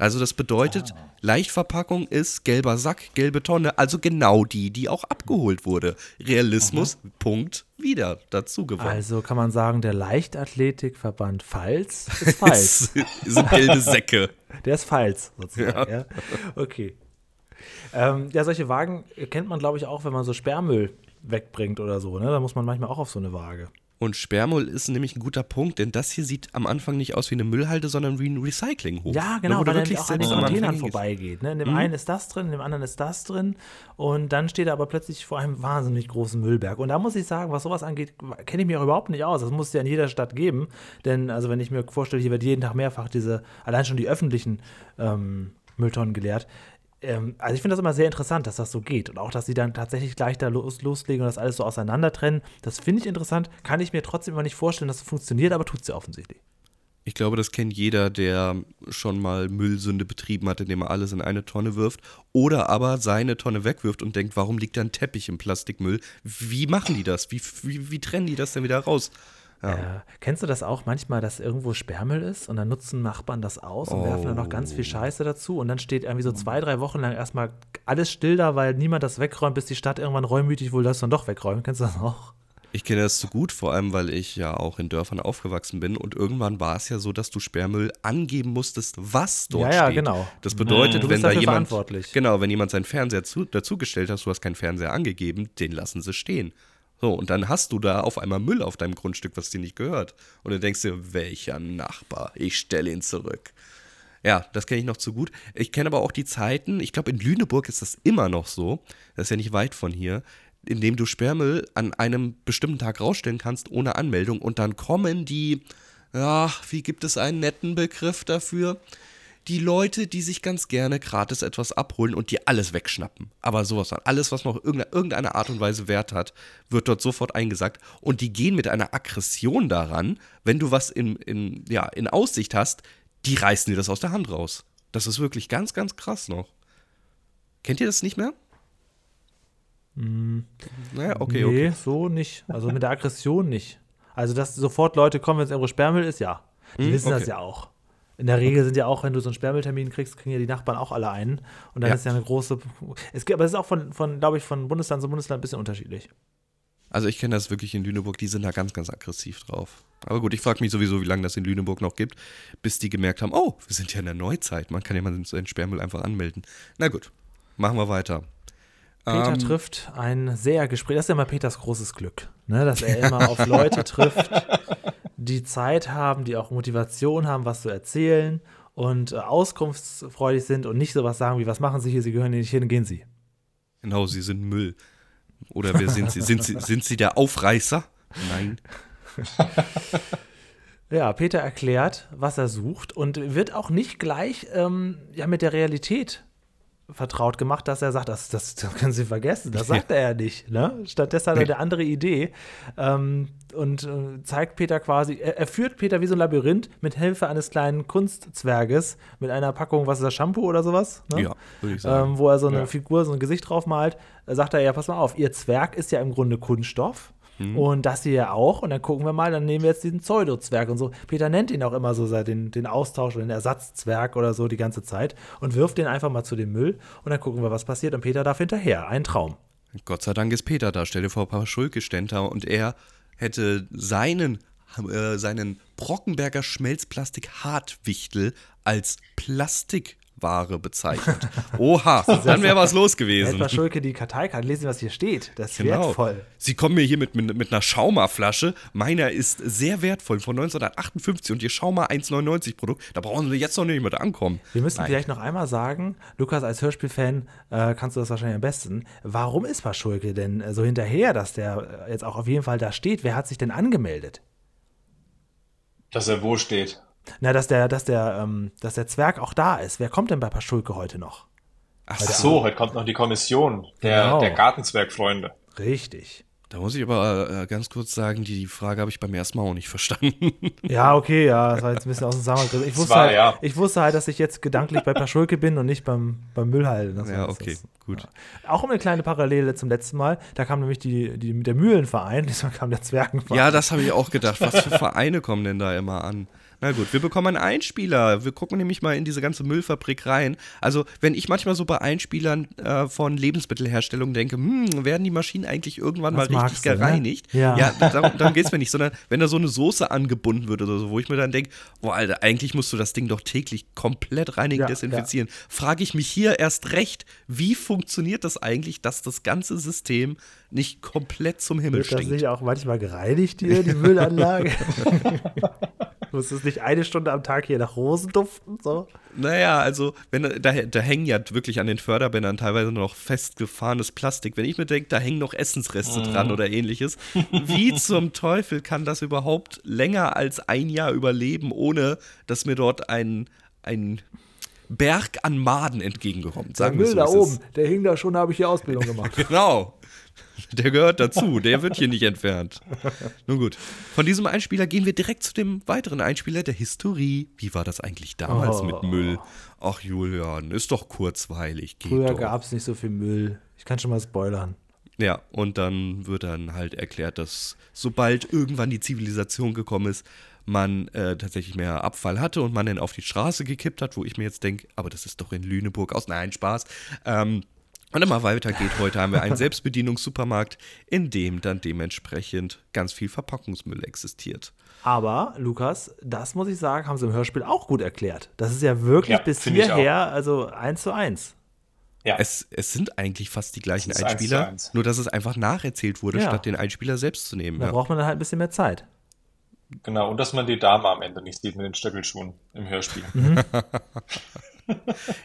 Also das bedeutet, ah. Leichtverpackung ist gelber Sack, gelbe Tonne, also genau die, die auch abgeholt wurde. Realismus, Aha. Punkt, wieder dazu gewonnen. Also kann man sagen, der Leichtathletikverband Pfalz ist Pfalz. sind gelbe Säcke. Der ist Pfalz, sozusagen. Ja. ja. Okay. Ähm, ja, solche Wagen kennt man, glaube ich, auch, wenn man so Sperrmüll wegbringt oder so. Ne? Da muss man manchmal auch auf so eine Waage. Und Sperrmüll ist nämlich ein guter Punkt, denn das hier sieht am Anfang nicht aus wie eine Müllhalde, sondern wie ein Recyclinghof. Ja, genau, weil er auch an den Containern vorbeigeht. Ne? In dem mhm. einen ist das drin, in dem anderen ist das drin. Und dann steht er aber plötzlich vor einem wahnsinnig großen Müllberg. Und da muss ich sagen, was sowas angeht, kenne ich mich auch überhaupt nicht aus. Das muss es ja in jeder Stadt geben. Denn, also wenn ich mir vorstelle, hier wird jeden Tag mehrfach diese, allein schon die öffentlichen ähm, Mülltonnen geleert ähm, also ich finde das immer sehr interessant, dass das so geht. Und auch, dass sie dann tatsächlich gleich da los, loslegen und das alles so auseinander trennen. Das finde ich interessant. Kann ich mir trotzdem immer nicht vorstellen, dass es funktioniert, aber tut es ja offensichtlich. Ich glaube, das kennt jeder, der schon mal Müllsünde betrieben hat, indem er alles in eine Tonne wirft. Oder aber seine Tonne wegwirft und denkt, warum liegt da ein Teppich im Plastikmüll? Wie machen die das? Wie, wie, wie trennen die das denn wieder raus? Ja. Äh, kennst du das auch manchmal, dass irgendwo Sperrmüll ist und dann nutzen Nachbarn das aus und werfen dann noch ganz viel Oh. Scheiße dazu und dann steht irgendwie so zwei, drei Wochen lang erstmal alles still da, weil niemand das wegräumt, bis die Stadt irgendwann reumütig wohl das dann doch wegräumt. Kennst du das auch? Ich kenne das so gut, vor allem weil ich ja auch in Dörfern aufgewachsen bin und irgendwann war es ja so, dass du Sperrmüll angeben musstest, was dort Ja, ja, steht. genau. Das bedeutet, Du wenn bist da jemand verantwortlich. genau, wenn jemand seinen Fernseher zu, dazugestellt hast, du hast keinen Fernseher angegeben, den lassen sie stehen. So, und dann hast du da auf einmal Müll auf deinem Grundstück, was dir nicht gehört. Und dann denkst du, welcher Nachbar? Ich stelle ihn zurück. Ja, das kenne ich noch zu gut. Ich kenne aber auch die Zeiten, ich glaube, in Lüneburg ist das immer noch so, das ist ja nicht weit von hier, in dem du Sperrmüll an einem bestimmten Tag rausstellen kannst, ohne Anmeldung. Und dann kommen die, ja, wie gibt es einen netten Begriff dafür? Die Leute, die sich ganz gerne gratis etwas abholen und dir alles wegschnappen. Aber sowas von. Alles, was noch irgendeine, Art und Weise Wert hat, wird dort sofort eingesagt. Und die gehen mit einer Aggression daran, wenn du was in, in, ja, in Aussicht hast, die reißen dir das aus der Hand raus. Das ist wirklich ganz, ganz krass noch. Kennt ihr das nicht mehr? Naja, okay, Mm. nee, okay. so nicht. Also mit der Aggression nicht. Also, dass sofort Leute kommen, wenn es irgendwo Sperrmüll ist, ja. Die Hm, wissen das okay. ja auch. In der Regel sind ja auch, wenn du so einen Sperrmülltermin kriegst, kriegen ja die Nachbarn auch alle einen. Und dann Ja. ist ja eine große. Es gibt, aber es ist auch von, von glaube ich, von Bundesland zu Bundesland ein bisschen unterschiedlich. Also ich kenne das wirklich in Lüneburg, die sind da ganz, ganz aggressiv drauf. Aber gut, ich frage mich sowieso, wie lange das in Lüneburg noch gibt, bis die gemerkt haben, oh, wir sind ja in der Neuzeit, man kann ja mal seinen Sperrmüll einfach anmelden. Na gut, machen wir weiter. Peter Ähm, trifft ein sehr Gespräch. Das ist ja immer Peters großes Glück, ne? dass er immer auf Leute trifft, die Zeit haben, die auch Motivation haben, was zu erzählen und äh, auskunftsfreudig sind und nicht sowas sagen wie, was machen Sie hier, Sie gehören hier nicht hin, gehen Sie. Genau, sie sind Müll. Oder wer sind sie? Sind sie, sind sie der Aufreißer? Nein. Ja, Peter erklärt, was er sucht und wird auch nicht gleich ähm, ja, mit der Realität vertraut gemacht, dass er sagt, das, das, das können Sie vergessen, das sagt er ja nicht. Ne? Stattdessen hat er Nee. eine andere Idee ähm, und äh, zeigt Peter quasi, er, er führt Peter wie so ein Labyrinth mit Hilfe eines kleinen Kunstzwerges mit einer Packung, was ist das, Shampoo oder sowas? Ne? Ja, würde ich sagen. ähm, wo er so eine Ja. Figur, so ein Gesicht drauf malt, sagt er, ja, pass mal auf, ihr Zwerg ist ja im Grunde Kunststoff. Mhm. Und das hier ja auch. Und dann gucken wir mal, dann nehmen wir jetzt diesen Pseudo-Zwerg und so. Peter nennt ihn auch immer so seit den, den Austausch oder den Ersatzzwerg oder so die ganze Zeit und wirft den einfach mal zu dem Müll und dann gucken wir, was passiert. Und Peter darf hinterher. Ein Traum. Gott sei Dank ist Peter da. Stell dir vor, Papa Schulke ständ da und er hätte seinen, äh, seinen Brockenberger Schmelzplastik Hartwichtel als Plastikware bezeichnet. Oha, dann wäre was los gewesen. mal Schulke die Karteikarte lesen, was hier steht. Das ist Genau. wertvoll. Sie kommen mir hier mit, mit, mit einer Schauma-Flasche. Meiner ist sehr wertvoll, von 1958 und ihr Schauma 1,99 Produkt. Da brauchen Sie jetzt noch nicht mit ankommen. Wir müssen Nein. vielleicht noch einmal sagen, Lukas, als Hörspielfan äh, kannst du das wahrscheinlich am besten. Warum ist Paschulke denn äh, so hinterher, dass der äh, jetzt auch auf jeden Fall da steht? Wer hat sich denn angemeldet? Dass er wo steht. Na, dass der, dass der, ähm, dass der Zwerg auch da ist. Wer kommt denn bei Paschulke heute noch? Ach Ach so. so, heute kommt noch die Kommission der, Genau. der Gartenzwergfreunde. Richtig. Da muss ich aber äh, ganz kurz sagen, die Frage habe ich beim ersten Mal auch nicht verstanden. Ja, okay, ja, das war jetzt ein bisschen aus dem Zusammenhang. Ich wusste, war, halt, ja. ich wusste halt, dass ich jetzt gedanklich bei Paschulke bin und nicht beim, beim Müllhalden. Das ja, okay, das- gut. Auch um eine kleine Parallele zum letzten Mal. Da kam nämlich die, die, der Mühlenverein, diesmal kam der Zwergenverein. Ja, das habe ich auch gedacht. Was für Vereine kommen denn da immer an? Na gut, wir bekommen einen Einspieler. Wir gucken nämlich mal in diese ganze Müllfabrik rein. Also, wenn ich manchmal so bei Einspielern äh, von Lebensmittelherstellung denke, hm, werden die Maschinen eigentlich irgendwann Das mal richtig du, ne? gereinigt? Ja. ja darum, darum geht es mir nicht, sondern wenn da so eine Soße angebunden wird oder so, wo ich mir dann denke, boah, Alter, eigentlich musst du das Ding doch täglich komplett reinigen, Ja, desinfizieren. Frage ich mich hier erst recht, wie funktioniert das eigentlich, dass das ganze System nicht komplett zum Himmel Wird das stinkt? nicht auch manchmal gereinigt hier, die Müllanlage? Muss es nicht eine Stunde am Tag hier nach Rosen duften? So? Naja, also, wenn da, da hängen ja wirklich an den Förderbändern teilweise noch festgefahrenes Plastik. Wenn ich mir denke, da hängen noch Essensreste dran oder ähnliches, wie zum Teufel kann das überhaupt länger als ein Jahr überleben, ohne dass mir dort ein, ein Berg an Maden entgegenkommt? Der Sagen wir Müll so, da oben, der hing da schon, da habe ich hier Ausbildung gemacht. Genau. Der gehört dazu, der wird hier nicht entfernt. Nun gut. Von diesem Einspieler gehen wir direkt zu dem weiteren Einspieler der Historie. Wie war das eigentlich damals Oh. mit Müll? Ach, Julian, ist doch kurzweilig. Früher gab es nicht so viel Müll. Ich kann schon mal spoilern. Ja, und dann wird dann halt erklärt, dass sobald irgendwann die Zivilisation gekommen ist, man äh, tatsächlich mehr Abfall hatte und man den auf die Straße gekippt hat, wo ich mir jetzt denke, aber das ist doch in Lüneburg aus. Nein, Spaß. Ähm, und immer weiter geht. Heute haben wir einen Selbstbedienungssupermarkt, in dem dann dementsprechend ganz viel Verpackungsmüll existiert. Aber, Lukas, das muss ich sagen, haben sie im Hörspiel auch gut erklärt. Das ist ja wirklich ja, bis hierher, also eins zu eins. Ja. Es, es sind eigentlich fast die gleichen Einspieler, 1 1. nur dass es einfach nacherzählt wurde, ja. statt den Einspieler selbst zu nehmen. Da ja. braucht man dann halt ein bisschen mehr Zeit. Genau, und dass man die Dame am Ende nicht sieht mit den Stöckelschuhen im Hörspiel. Mhm.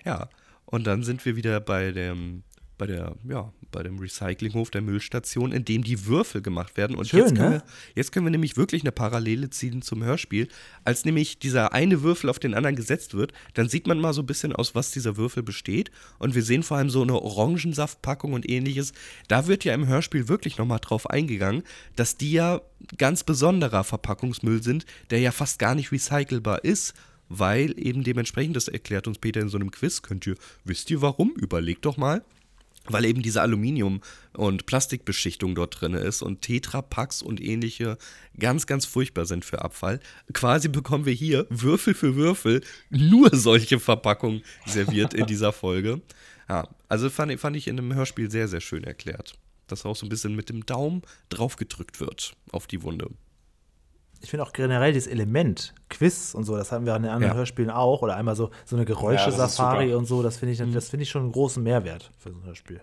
ja, und dann sind wir wieder bei dem bei der, ja, bei dem Recyclinghof der Müllstation, in dem die Würfel gemacht werden. Und Schön, jetzt, können ne? wir, jetzt können wir nämlich wirklich eine Parallele ziehen zum Hörspiel. Als nämlich dieser eine Würfel auf den anderen gesetzt wird, dann sieht man mal so ein bisschen aus, was dieser Würfel besteht. Und wir sehen vor allem so eine Orangensaftpackung und ähnliches. Da wird ja im Hörspiel wirklich nochmal drauf eingegangen, dass die ja ganz besonderer Verpackungsmüll sind, der ja fast gar nicht recycelbar ist weil eben dementsprechend, das erklärt uns Peter in so einem Quiz, könnt ihr, wisst ihr warum? Überlegt doch mal weil eben diese Aluminium- und Plastikbeschichtung dort drin ist und Tetrapacks und ähnliche ganz, ganz furchtbar sind für Abfall. Quasi bekommen wir hier Würfel für Würfel nur solche Verpackungen serviert in dieser Folge. Ja, also fand, fand ich in einem Hörspiel sehr, sehr schön erklärt. Dass auch so ein bisschen mit dem Daumen draufgedrückt wird auf die Wunde ich finde auch generell dieses Element, Quiz und so, das haben wir an den anderen ja. Hörspielen auch, oder einmal so, so eine Geräusche-Safari und so, das finde ich, das finde ich schon einen großen Mehrwert für so ein Hörspiel.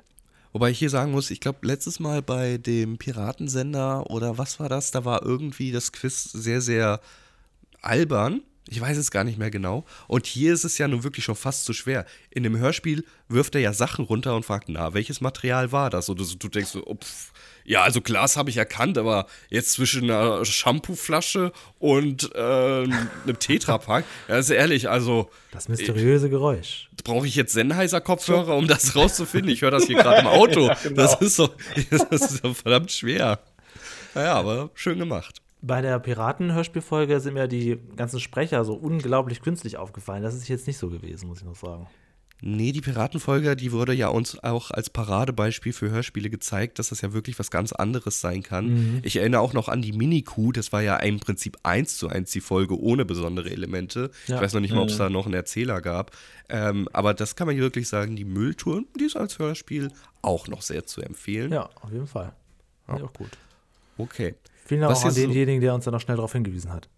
Wobei ich hier sagen muss, ich glaube, letztes Mal bei dem Piratensender oder was war das, da war irgendwie das Quiz sehr, sehr albern. Ich weiß es gar nicht mehr genau. Und hier ist es ja nun wirklich schon fast zu schwer. In dem Hörspiel wirft er ja Sachen runter und fragt, na, welches Material war das? Und du, du denkst so, oh, pff, ja, also Glas habe ich erkannt, aber jetzt zwischen einer Shampooflasche und äh, einem Tetrapack, ja, ist ehrlich, also. Das mysteriöse Geräusch. Brauche ich jetzt Sennheiser-Kopfhörer, um das rauszufinden? Ich höre das hier gerade im Auto. ja, genau. Das ist so, das ist so verdammt schwer. Naja, aber schön gemacht. Bei der Piraten-Hörspielfolge sind mir die ganzen Sprecher so unglaublich künstlich aufgefallen. Das ist jetzt nicht so gewesen, muss ich noch sagen. Nee, die Piratenfolge, die wurde ja uns auch als Paradebeispiel für Hörspiele gezeigt, dass das ja wirklich was ganz anderes sein kann. Mhm. Ich erinnere auch noch an die Mini-Kuh, das war ja im Prinzip eins zu eins die Folge ohne besondere Elemente. Ja. Ich weiß noch nicht mal, ob es da noch einen Erzähler gab. Ähm, aber das kann man wirklich sagen, die Mülltour, die ist als Hörspiel auch noch sehr zu empfehlen. Ja, auf jeden Fall. Ja. auch gut. Okay. Vielen Dank auch an denjenigen, der uns da noch schnell darauf hingewiesen hat.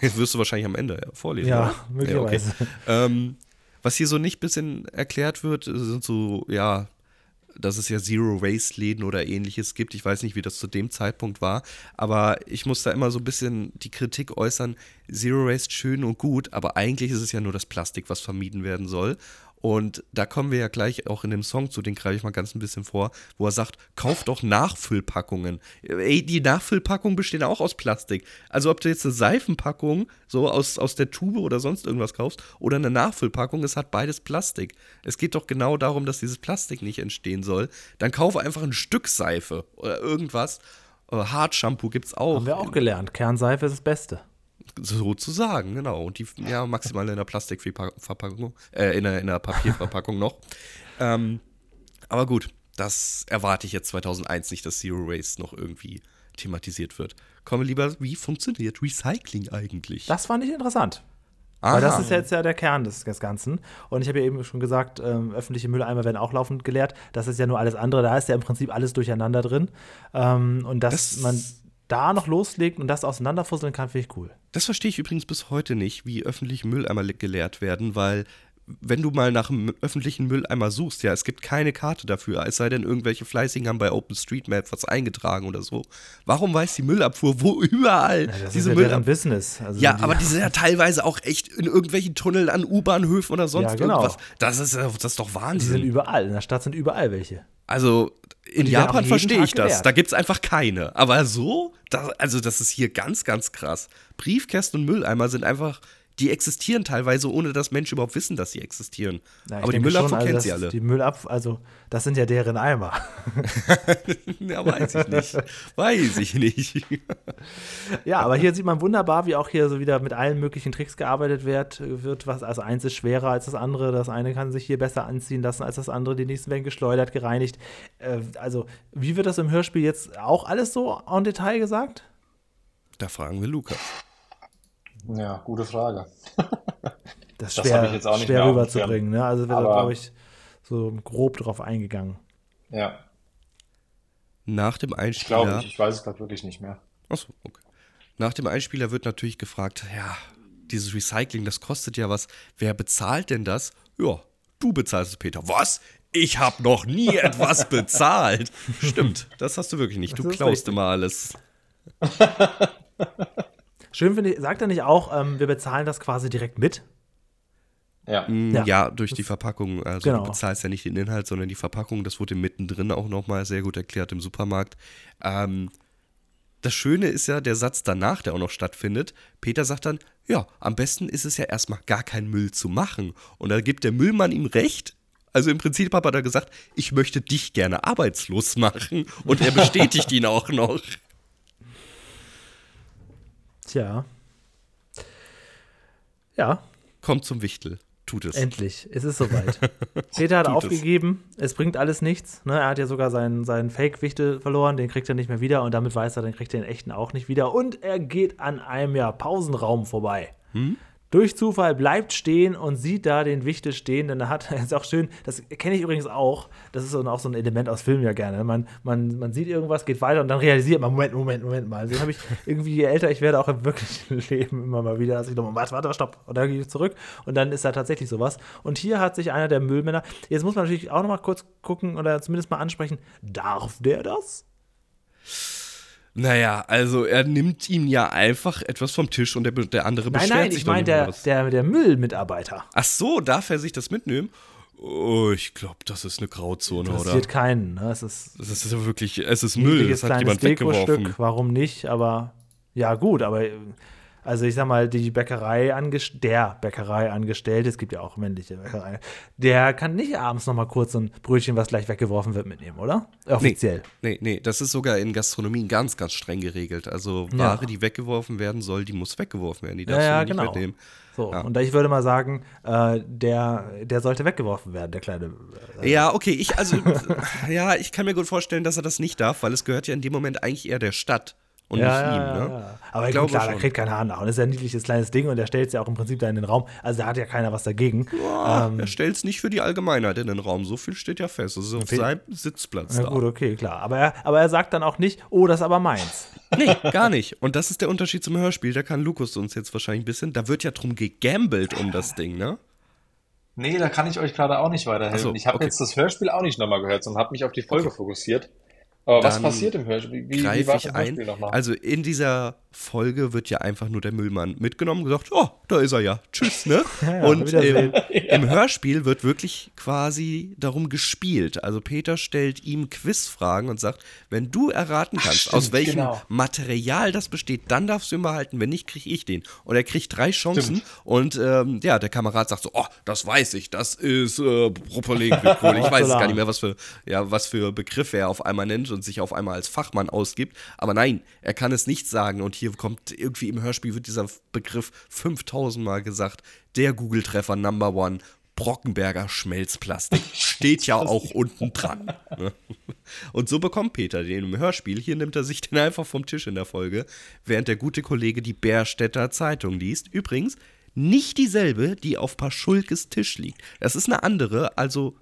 Jetzt wirst du wahrscheinlich am Ende vorlesen. Ja, oder? möglicherweise. Ja, okay. ähm, was hier so nicht ein bisschen erklärt wird, sind so, ja, dass es ja Zero-Waste-Läden oder ähnliches gibt. Ich weiß nicht, wie das zu dem Zeitpunkt war, aber ich muss da immer so ein bisschen die Kritik äußern, Zero-Waste schön und gut, aber eigentlich ist es ja nur das Plastik, was vermieden werden soll. Und da kommen wir ja gleich auch in dem Song zu, den greife ich mal ganz ein bisschen vor, wo er sagt, kauft doch Nachfüllpackungen. Ey, die Nachfüllpackungen bestehen auch aus Plastik. Also ob du jetzt eine Seifenpackung so aus, aus der Tube oder sonst irgendwas kaufst oder eine Nachfüllpackung, es hat beides Plastik. Es geht doch genau darum, dass dieses Plastik nicht entstehen soll. Dann kaufe einfach ein Stück Seife oder irgendwas. Hartshampoo gibt es auch. Haben wir auch gelernt. Kernseife ist das Beste sozusagen, genau. Und die, ja, maximal in einer Plastikverpackung, äh, in einer, in einer Papierverpackung noch. Ähm, aber gut, das erwarte ich jetzt 2001 nicht, dass Zero Waste noch irgendwie thematisiert wird. Komme lieber, wie funktioniert Recycling eigentlich? Das fand ich interessant. Aha. Weil das ist jetzt ja der Kern des, des Ganzen. Und ich habe ja eben schon gesagt, ähm, öffentliche Mülleimer werden auch laufend geleert. Das ist ja nur alles andere. Da ist ja im Prinzip alles durcheinander drin. Ähm, und dass das man da noch loslegt und das auseinanderfusseln kann, finde ich cool. Das verstehe ich übrigens bis heute nicht, wie öffentliche Mülleimer geleert werden, weil wenn du mal nach einem öffentlichen Mülleimer suchst, ja, es gibt keine Karte dafür, es sei denn, irgendwelche Fleißigen haben bei OpenStreetMap was eingetragen oder so. Warum weiß die Müllabfuhr, wo überall ja, das diese ist ja deren Business. Also ja, die aber die sind ja teilweise auch echt in irgendwelchen Tunneln an U-Bahnhöfen oder sonst ja, genau. irgendwas. Das ist, das ist doch Wahnsinn. Die sind überall, in der Stadt sind überall welche. Also, in Japan verstehe ich das. Da gibt es einfach keine. Aber so, das, also das ist hier ganz, ganz krass. Briefkästen und Mülleimer sind einfach Die existieren teilweise, ohne dass Menschen überhaupt wissen, dass sie existieren. Na, Aber die Müllabfuhr also kennt sie alle. Die Müllabfuhr, also das sind ja deren Eimer. ja, weiß ich nicht. Weiß ich nicht. ja, aber hier sieht man wunderbar, wie auch hier so wieder mit allen möglichen Tricks gearbeitet wird. wird was, also eins ist schwerer als das andere. Das eine kann sich hier besser anziehen lassen als das andere. Die nächsten werden geschleudert, gereinigt. Äh, also, wie wird das im Hörspiel jetzt auch alles so en Detail gesagt? Da fragen wir Lukas. Ja, gute Frage. das ist schwer, das schwer rüberzubringen. Ne? Also wird da, glaube ich, so grob drauf eingegangen. Ja. Nach dem Einspieler. Ich glaube nicht, ich weiß es gerade wirklich nicht mehr. Achso, okay. Nach dem Einspieler wird natürlich gefragt, ja, dieses Recycling, das kostet ja was. Wer bezahlt denn das? Ja, du bezahlst es, Peter. Was? Ich habe noch nie etwas bezahlt. Stimmt, das hast du wirklich nicht. Du klaust immer alles. Schön finde ich, sagt er nicht auch, ähm, wir bezahlen das quasi direkt mit? Ja. Mm, ja. ja, durch die Verpackung. Also genau. du bezahlst ja nicht den Inhalt, sondern die Verpackung. Das wurde mittendrin auch nochmal sehr gut erklärt im Supermarkt. Ähm, das Schöne ist ja der Satz danach, der auch noch stattfindet. Peter sagt dann, ja, am besten ist es ja erstmal gar keinen Müll zu machen. Und da gibt der Müllmann ihm recht. Also im Prinzip hat er gesagt, ich möchte dich gerne arbeitslos machen. Und er bestätigt ihn auch noch. Tja. Ja. Kommt zum Wichtel. Tut es. Endlich, es ist soweit. Peter hat aufgegeben, es. es. bringt alles nichts. Ne? Er hat ja sogar seinen, seinen Fake-Wichtel verloren, den kriegt er nicht mehr wieder und damit weiß er, dann kriegt er den echten auch nicht wieder. Und er geht an einem ja, Pausenraum vorbei. Hm? Durch Zufall bleibt stehen und sieht da den Wichtel stehen, denn er hat, ist auch schön, das kenne ich übrigens auch, das ist auch so ein Element aus Filmen ja gerne. Man, man, man sieht irgendwas, geht weiter und dann realisiert man, Moment, Moment, Moment mal. Den habe ich irgendwie, je älter ich werde, auch im wirklichen Leben immer mal wieder, dass ich nochmal, warte, warte, stopp. Und dann gehe ich zurück und dann ist da tatsächlich sowas. Und hier hat sich einer der Müllmänner, jetzt muss man natürlich auch nochmal kurz gucken oder zumindest mal ansprechen, darf der das? Naja, also er nimmt ihm ja einfach etwas vom Tisch und der, der andere beschwert nein, nein, sich ich meine der, der, der Müllmitarbeiter. Ach so, darf er sich das mitnehmen? Oh, ich glaube, das ist eine Grauzone, das oder? interessiert keinen. Ne? Es ist, das ist ja wirklich, es ist Müll, das hat jemand weggeworfen. Warum nicht? Aber ja gut, aber also ich sag mal, die Bäckerei der Bäckerei angestellt, es gibt ja auch männliche Bäckerei, der kann nicht abends noch mal kurz ein Brötchen, was gleich weggeworfen wird, mitnehmen, oder? Offiziell. Nee, nee, nee, das ist sogar in Gastronomien ganz, ganz streng geregelt. Also Ware, ja. die weggeworfen werden soll, die muss weggeworfen werden. Die darfst ja, du nicht genau. mitnehmen. So, ja. und ich würde mal sagen, äh, der, der sollte weggeworfen werden, der kleine. Äh, ja, okay, ich, also, ja, ich kann mir gut vorstellen, dass er das nicht darf, weil es gehört ja in dem Moment eigentlich eher der Stadt und ja, nicht ihm. Ne? Ja. Aber gut, klar, da kriegt kein Haar nach. Und das ist ja ein niedliches kleines Ding und der stellt es ja auch im Prinzip da in den Raum. Also da hat ja keiner was dagegen. Ja, ähm, er stellt es nicht für die Allgemeinheit in den Raum. So viel steht ja fest. Das ist auf seinem Sitzplatz. Ja, da. gut, okay, klar. Aber er, aber er sagt dann auch nicht, oh, das ist aber meins. Nee, gar nicht. Und das ist der Unterschied zum Hörspiel. Da kann Lukas uns jetzt wahrscheinlich ein bisschen. Da wird ja drum gegambelt um das Ding, ne? Nee, da kann ich euch gerade auch nicht weiterhelfen. So, ich habe okay. jetzt das Hörspiel auch nicht nochmal gehört, sondern habe mich auf die Folge okay. fokussiert. Aber was passiert im Hörspiel? Wie, wie war ich ein. Also in dieser Folge wird ja einfach nur der Müllmann mitgenommen und gesagt, oh, da ist er ja, tschüss, ne? ja, und im, im, Hörspiel wird wirklich quasi darum gespielt. Also Peter stellt ihm Quizfragen und sagt, wenn du erraten kannst, Ach, stimmt, aus welchem genau. Material das besteht, dann darfst du ihn behalten, wenn nicht, kriege ich den. Und er kriegt drei Chancen stimmt. und ähm, ja, der Kamerad sagt so, oh, das weiß ich, das ist äh, Propylenglykol. Ich weiß gar nicht mehr, was für, ja, was für Begriffe er auf einmal nennt und sich auf einmal als Fachmann ausgibt. Aber nein, er kann es nicht sagen. Und hier kommt irgendwie im Hörspiel wird dieser Begriff 5000 Mal gesagt. Der Google-Treffer Number One. Brockenberger Schmelzplastik steht ja auch unten dran. Ne? Und so bekommt Peter den im Hörspiel. Hier nimmt er sich den einfach vom Tisch in der Folge, während der gute Kollege die Bärstädter Zeitung liest. Übrigens, nicht dieselbe, die auf Paschulkes Tisch liegt. Das ist eine andere, also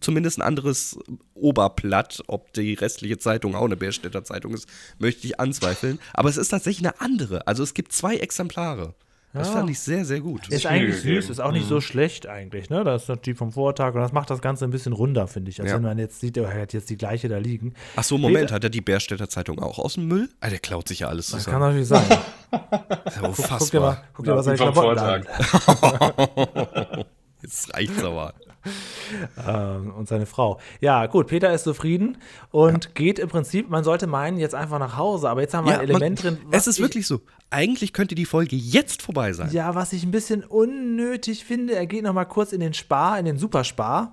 zumindest ein anderes Oberblatt. Ob die restliche Zeitung auch eine Bärstädter Zeitung ist, möchte ich anzweifeln. Aber es ist tatsächlich eine andere. Also es gibt zwei Exemplare. Das ja. fand ich sehr, sehr gut. Ist eigentlich süß, ist auch nicht mhm. so schlecht eigentlich, ne? Das ist die vom Vortag und das macht das Ganze ein bisschen runder, finde ich. Als ja. wenn man jetzt sieht, er hat jetzt die gleiche da liegen. Ach so, Moment, hat er die Bärstädter Zeitung auch aus dem Müll? Ah, der klaut sich ja alles zusammen. Das kann natürlich sein. das ist ja unfassbar. Guck, guck dir mal, guck dir mal seine Klamotten an. jetzt reicht's aber. Ähm, und seine Frau. Ja, gut, Peter ist zufrieden und ja. geht im Prinzip, man sollte meinen, jetzt einfach nach Hause, aber jetzt haben wir ja, ein Element man, drin. Es ist wirklich so. Eigentlich könnte die Folge jetzt vorbei sein. Ja, was ich ein bisschen unnötig finde, er geht noch mal kurz in den Spar, in den Superspar.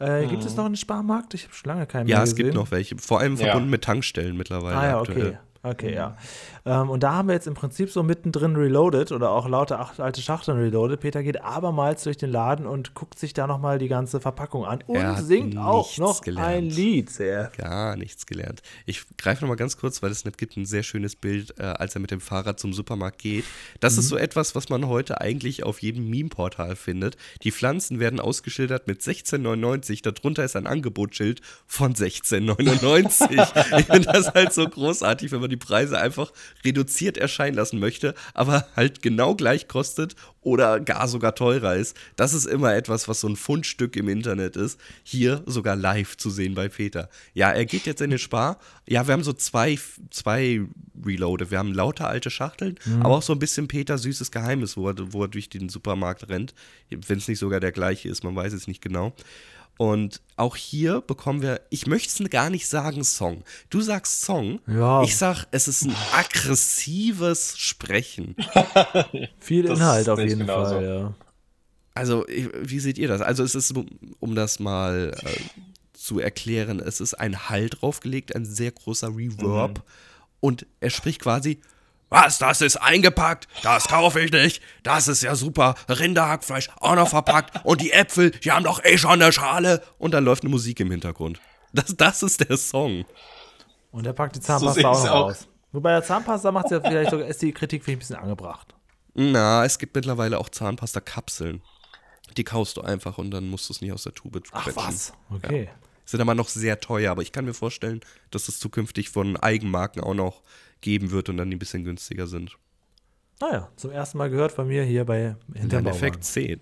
Äh, mhm. Gibt es noch einen Sparmarkt? Ich habe schon lange keinen ja, mehr gesehen. Ja, es gibt noch welche. Vor allem verbunden ja. mit Tankstellen mittlerweile. Ah ja, okay. Aktuell. Okay, ja. Ähm, und da haben wir jetzt im Prinzip so mittendrin Reloaded oder auch lauter alte Schachteln Reloaded. Peter geht abermals durch den Laden und guckt sich da nochmal die ganze Verpackung an und singt auch noch gelernt. ein Lied. Sehr. Gar nichts gelernt. Ich greife nochmal ganz kurz, weil es gibt ein sehr schönes Bild, äh, als er mit dem Fahrrad zum Supermarkt geht. Das mhm. ist so etwas, was man heute eigentlich auf jedem Meme-Portal findet. Die Pflanzen werden ausgeschildert mit 16,99. Darunter ist ein Angebotsschild von 16,99. ich finde das halt so großartig, wenn man die Preise einfach reduziert erscheinen lassen möchte, aber halt genau gleich kostet oder gar sogar teurer ist. Das ist immer etwas, was so ein Fundstück im Internet ist. Hier sogar live zu sehen bei Peter. Ja, er geht jetzt in den Spar. Ja, wir haben so zwei, zwei Reloade. Wir haben lauter alte Schachteln, mhm. aber auch so ein bisschen Peter süßes Geheimnis, wo er, wo er durch den Supermarkt rennt. Wenn es nicht sogar der gleiche ist, man weiß es nicht genau. Und auch hier bekommen wir, ich möchte es gar nicht sagen Song. Du sagst Song, ja. ich sag, es ist ein aggressives Sprechen. Viel Inhalt auf jeden genauso. Fall, ja. Also, wie seht ihr das? Also, es ist, um das mal äh, zu erklären, es ist ein Hall draufgelegt, ein sehr großer Reverb. Mhm. Und er spricht quasi was, das ist eingepackt? Das kaufe ich nicht. Das ist ja super. Rinderhackfleisch auch noch verpackt. Und die Äpfel, die haben doch eh schon eine Schale. Und dann läuft eine Musik im Hintergrund. Das, das ist der Song. Und er packt die Zahnpasta so auch noch aus. Nur bei der Zahnpasta macht es ja vielleicht sogar, ist die Kritik vielleicht ein bisschen angebracht. Na, es gibt mittlerweile auch Zahnpasta-Kapseln. Die kaust du einfach und dann musst du es nicht aus der Tube Ach was, okay. Ja. Sind aber noch sehr teuer, aber ich kann mir vorstellen, dass es zukünftig von Eigenmarken auch noch geben wird und dann die ein bisschen günstiger sind. Naja, zum ersten Mal gehört von mir hier bei Hinterm Effekt 10.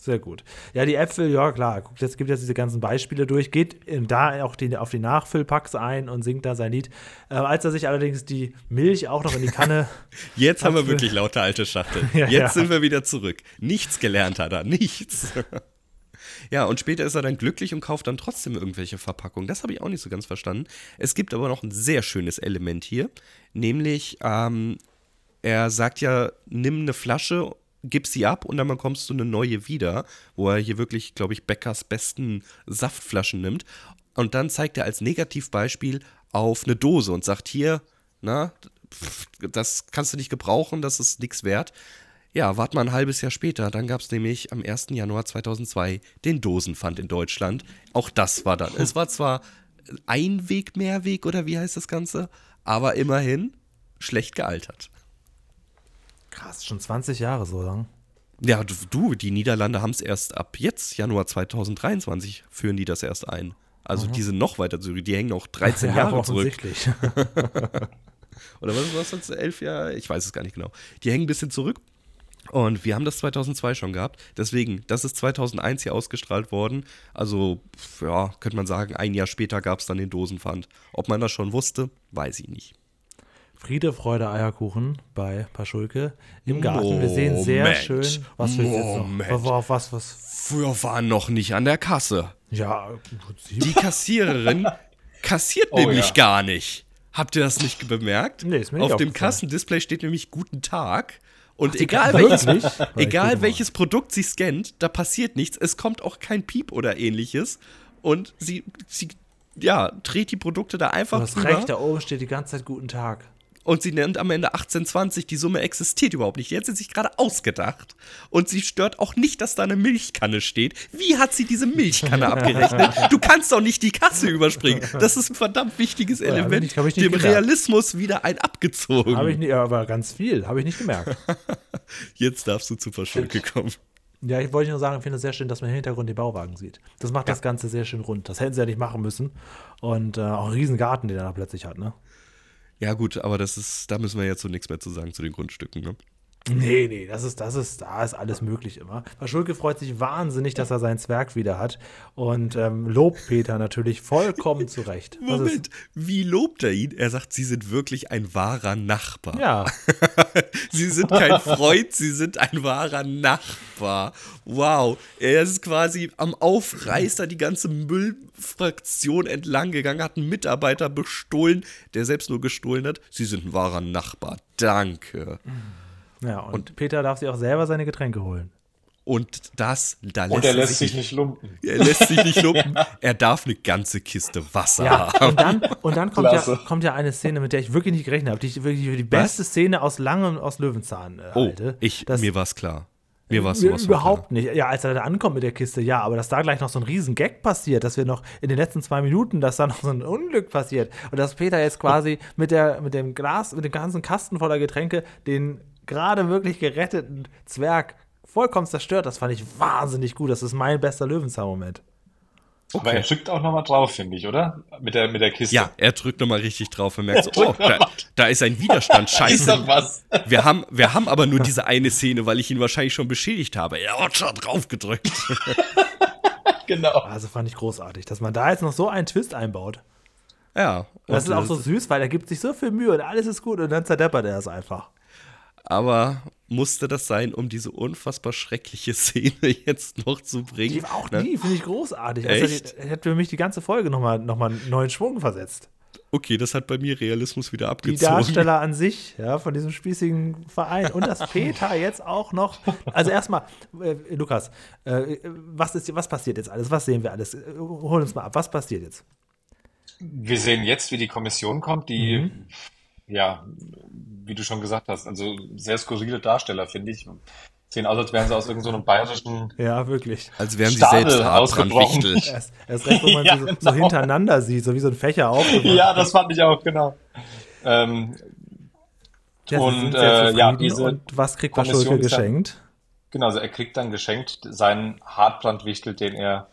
Sehr gut. Ja, die Äpfel, ja klar, guckt, jetzt gibt jetzt diese ganzen Beispiele durch, geht da auch die, auf die Nachfüllpacks ein und singt da sein Lied. Äh, als er sich allerdings die Milch auch noch in die Kanne. jetzt haben wir wirklich lauter alte Schachtel. ja, jetzt ja. sind wir wieder zurück. Nichts gelernt hat er, nichts. Ja, und später ist er dann glücklich und kauft dann trotzdem irgendwelche Verpackungen. Das habe ich auch nicht so ganz verstanden. Es gibt aber noch ein sehr schönes Element hier, nämlich ähm, er sagt ja, nimm eine Flasche, gib sie ab und dann bekommst du eine neue wieder, wo er hier wirklich, glaube ich, Beckers besten Saftflaschen nimmt. Und dann zeigt er als Negativbeispiel auf eine Dose und sagt hier, na, das kannst du nicht gebrauchen, das ist nichts wert. Ja, wart mal ein halbes Jahr später, dann gab es nämlich am 1. Januar 2002 den Dosenpfand in Deutschland. Auch das war dann. Es war zwar Einweg, Mehrweg oder wie heißt das Ganze, aber immerhin schlecht gealtert. Krass, schon 20 Jahre so lang. Ja, du, die Niederlande haben es erst ab jetzt, Januar 2023, führen die das erst ein. Also mhm. die sind noch weiter zurück, die hängen noch 13 ja, Jahre zurück. Oder was war das, elf Jahre? Ich weiß es gar nicht genau. Die hängen ein bisschen zurück. Und wir haben das 2002 schon gehabt. Deswegen, das ist 2001 hier ausgestrahlt worden. Also, ja, könnte man sagen, ein Jahr später gab es dann den Dosenpfand. Ob man das schon wusste, weiß ich nicht. Friede, Freude, Eierkuchen bei Paschulke im Garten. Wir sehen sehr Moment. schön, was wir Moment. jetzt noch. Worauf was, was? Wir waren noch nicht an der Kasse. Ja, die Kassiererin kassiert oh, nämlich ja. gar nicht. Habt ihr das nicht bemerkt? Nee, ist mir nicht Auf dem Kassendisplay steht nämlich Guten Tag. Und Ach, egal, welches, egal welches Produkt sie scannt, da passiert nichts. Es kommt auch kein Piep oder ähnliches. Und sie, sie ja, dreht die Produkte da einfach du hast drüber. recht, da oben steht die ganze Zeit Guten Tag und sie nennt am Ende 1820. Die Summe existiert überhaupt nicht. Die hat sie sich gerade ausgedacht. Und sie stört auch nicht, dass da eine Milchkanne steht. Wie hat sie diese Milchkanne abgerechnet? Du kannst doch nicht die Kasse überspringen. Das ist ein verdammt wichtiges Element. Ja, ich, ich Dem gemerkt. Realismus wieder ein abgezogen. Habe ich nicht, aber ganz viel. Habe ich nicht gemerkt. Jetzt darfst du zu Verschulke kommen. Ja, ich wollte nur sagen, ich finde es sehr schön, dass man im Hintergrund den Bauwagen sieht. Das macht ja. das Ganze sehr schön rund. Das hätten sie ja nicht machen müssen. Und äh, auch einen riesen Garten, den er da plötzlich hat, ne? Ja, gut, aber das ist, da müssen wir jetzt so nichts mehr zu sagen zu den Grundstücken, ne? Nee, nee, das ist, das ist, da ist alles möglich immer. Paschulke freut sich wahnsinnig, dass er seinen Zwerg wieder hat und ähm, lobt Peter natürlich vollkommen zurecht. Moment, wie lobt er ihn? Er sagt, sie sind wirklich ein wahrer Nachbar. Ja. sie sind kein Freund, sie sind ein wahrer Nachbar. Wow, er ist quasi am Aufreißer die ganze Müllfraktion entlang gegangen, hat einen Mitarbeiter bestohlen, der selbst nur gestohlen hat. Sie sind ein wahrer Nachbar. Danke. Ja, und, und Peter darf sich auch selber seine Getränke holen. Und das, da lässt, und er lässt sich nicht lumpen. Er lässt sich nicht lumpen. Er darf eine ganze Kiste Wasser ja, haben. Und dann, und dann kommt, ja, kommt ja eine Szene, mit der ich wirklich nicht gerechnet habe, die ich wirklich für die beste Was? Szene aus langem aus Löwenzahn äh, oh, halte. Ich, das, mir war es klar. Mir war es Überhaupt klar. nicht. Ja, als er da ankommt mit der Kiste, ja, aber dass da gleich noch so ein riesen Gag passiert, dass wir noch in den letzten zwei Minuten, dass da noch so ein Unglück passiert und dass Peter jetzt quasi mit, der, mit dem Glas, mit dem ganzen Kasten voller Getränke den gerade wirklich geretteten Zwerg vollkommen zerstört. Das fand ich wahnsinnig gut. Das ist mein bester Löwenzahn-Moment. Okay. Aber er drückt auch nochmal drauf, finde ich, oder? Mit der, mit der Kiste. Ja, er drückt nochmal richtig drauf und merkt so, oh, da, da, ist ein Widerstand, scheiße. Ist was. Wir haben, wir haben aber nur diese eine Szene, weil ich ihn wahrscheinlich schon beschädigt habe. Er hat schon drauf gedrückt. genau. Also fand ich großartig, dass man da jetzt noch so einen Twist einbaut. Ja. Das ist auch so süß, weil er gibt sich so viel Mühe und alles ist gut und dann zerdeppert er es einfach aber musste das sein, um diese unfassbar schreckliche Szene jetzt noch zu bringen? Die auch nie, finde ich großartig. Also Echt? Also, hat für mich die ganze Folge nochmal noch mal einen neuen Schwung versetzt. Okay, das hat bei mir Realismus wieder abgezogen. Die Darsteller an sich, ja, von diesem spießigen Verein. Und dass Peter jetzt auch noch. Also erstmal, äh, Lukas, äh, was, ist, was passiert jetzt alles? Was sehen wir alles? Äh, hol uns mal ab, was passiert jetzt? Wir sehen jetzt, wie die Kommission kommt, die mhm. ja wie du schon gesagt hast, also sehr skurrile Darsteller, finde ich. Sehen aus, als wären sie aus irgendeinem so bayerischen. Ja, wirklich. Als wären sie selbst ausgebrochen. Erst, erst recht, wenn man ja, sie so, genau. so, hintereinander sieht, so wie so ein Fächer aufgemacht. Ja, das fand ich auch, genau. Ähm, ja, und äh, ja, diese und was kriegt Paschulke geschenkt? Dann, genau, also er kriegt dann geschenkt seinen Hartbrandwichtel, den er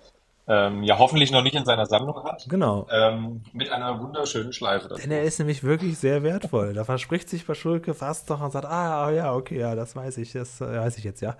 ähm, ja hoffentlich noch nicht in seiner Sammlung hat. Genau. Ähm, mit einer wunderschönen Schleife. Dazu. Denn er ist nämlich wirklich sehr wertvoll. Da verspricht sich Paschulke fast doch und sagt, ah ja, okay, ja, das weiß ich, das äh, weiß ich jetzt, ja.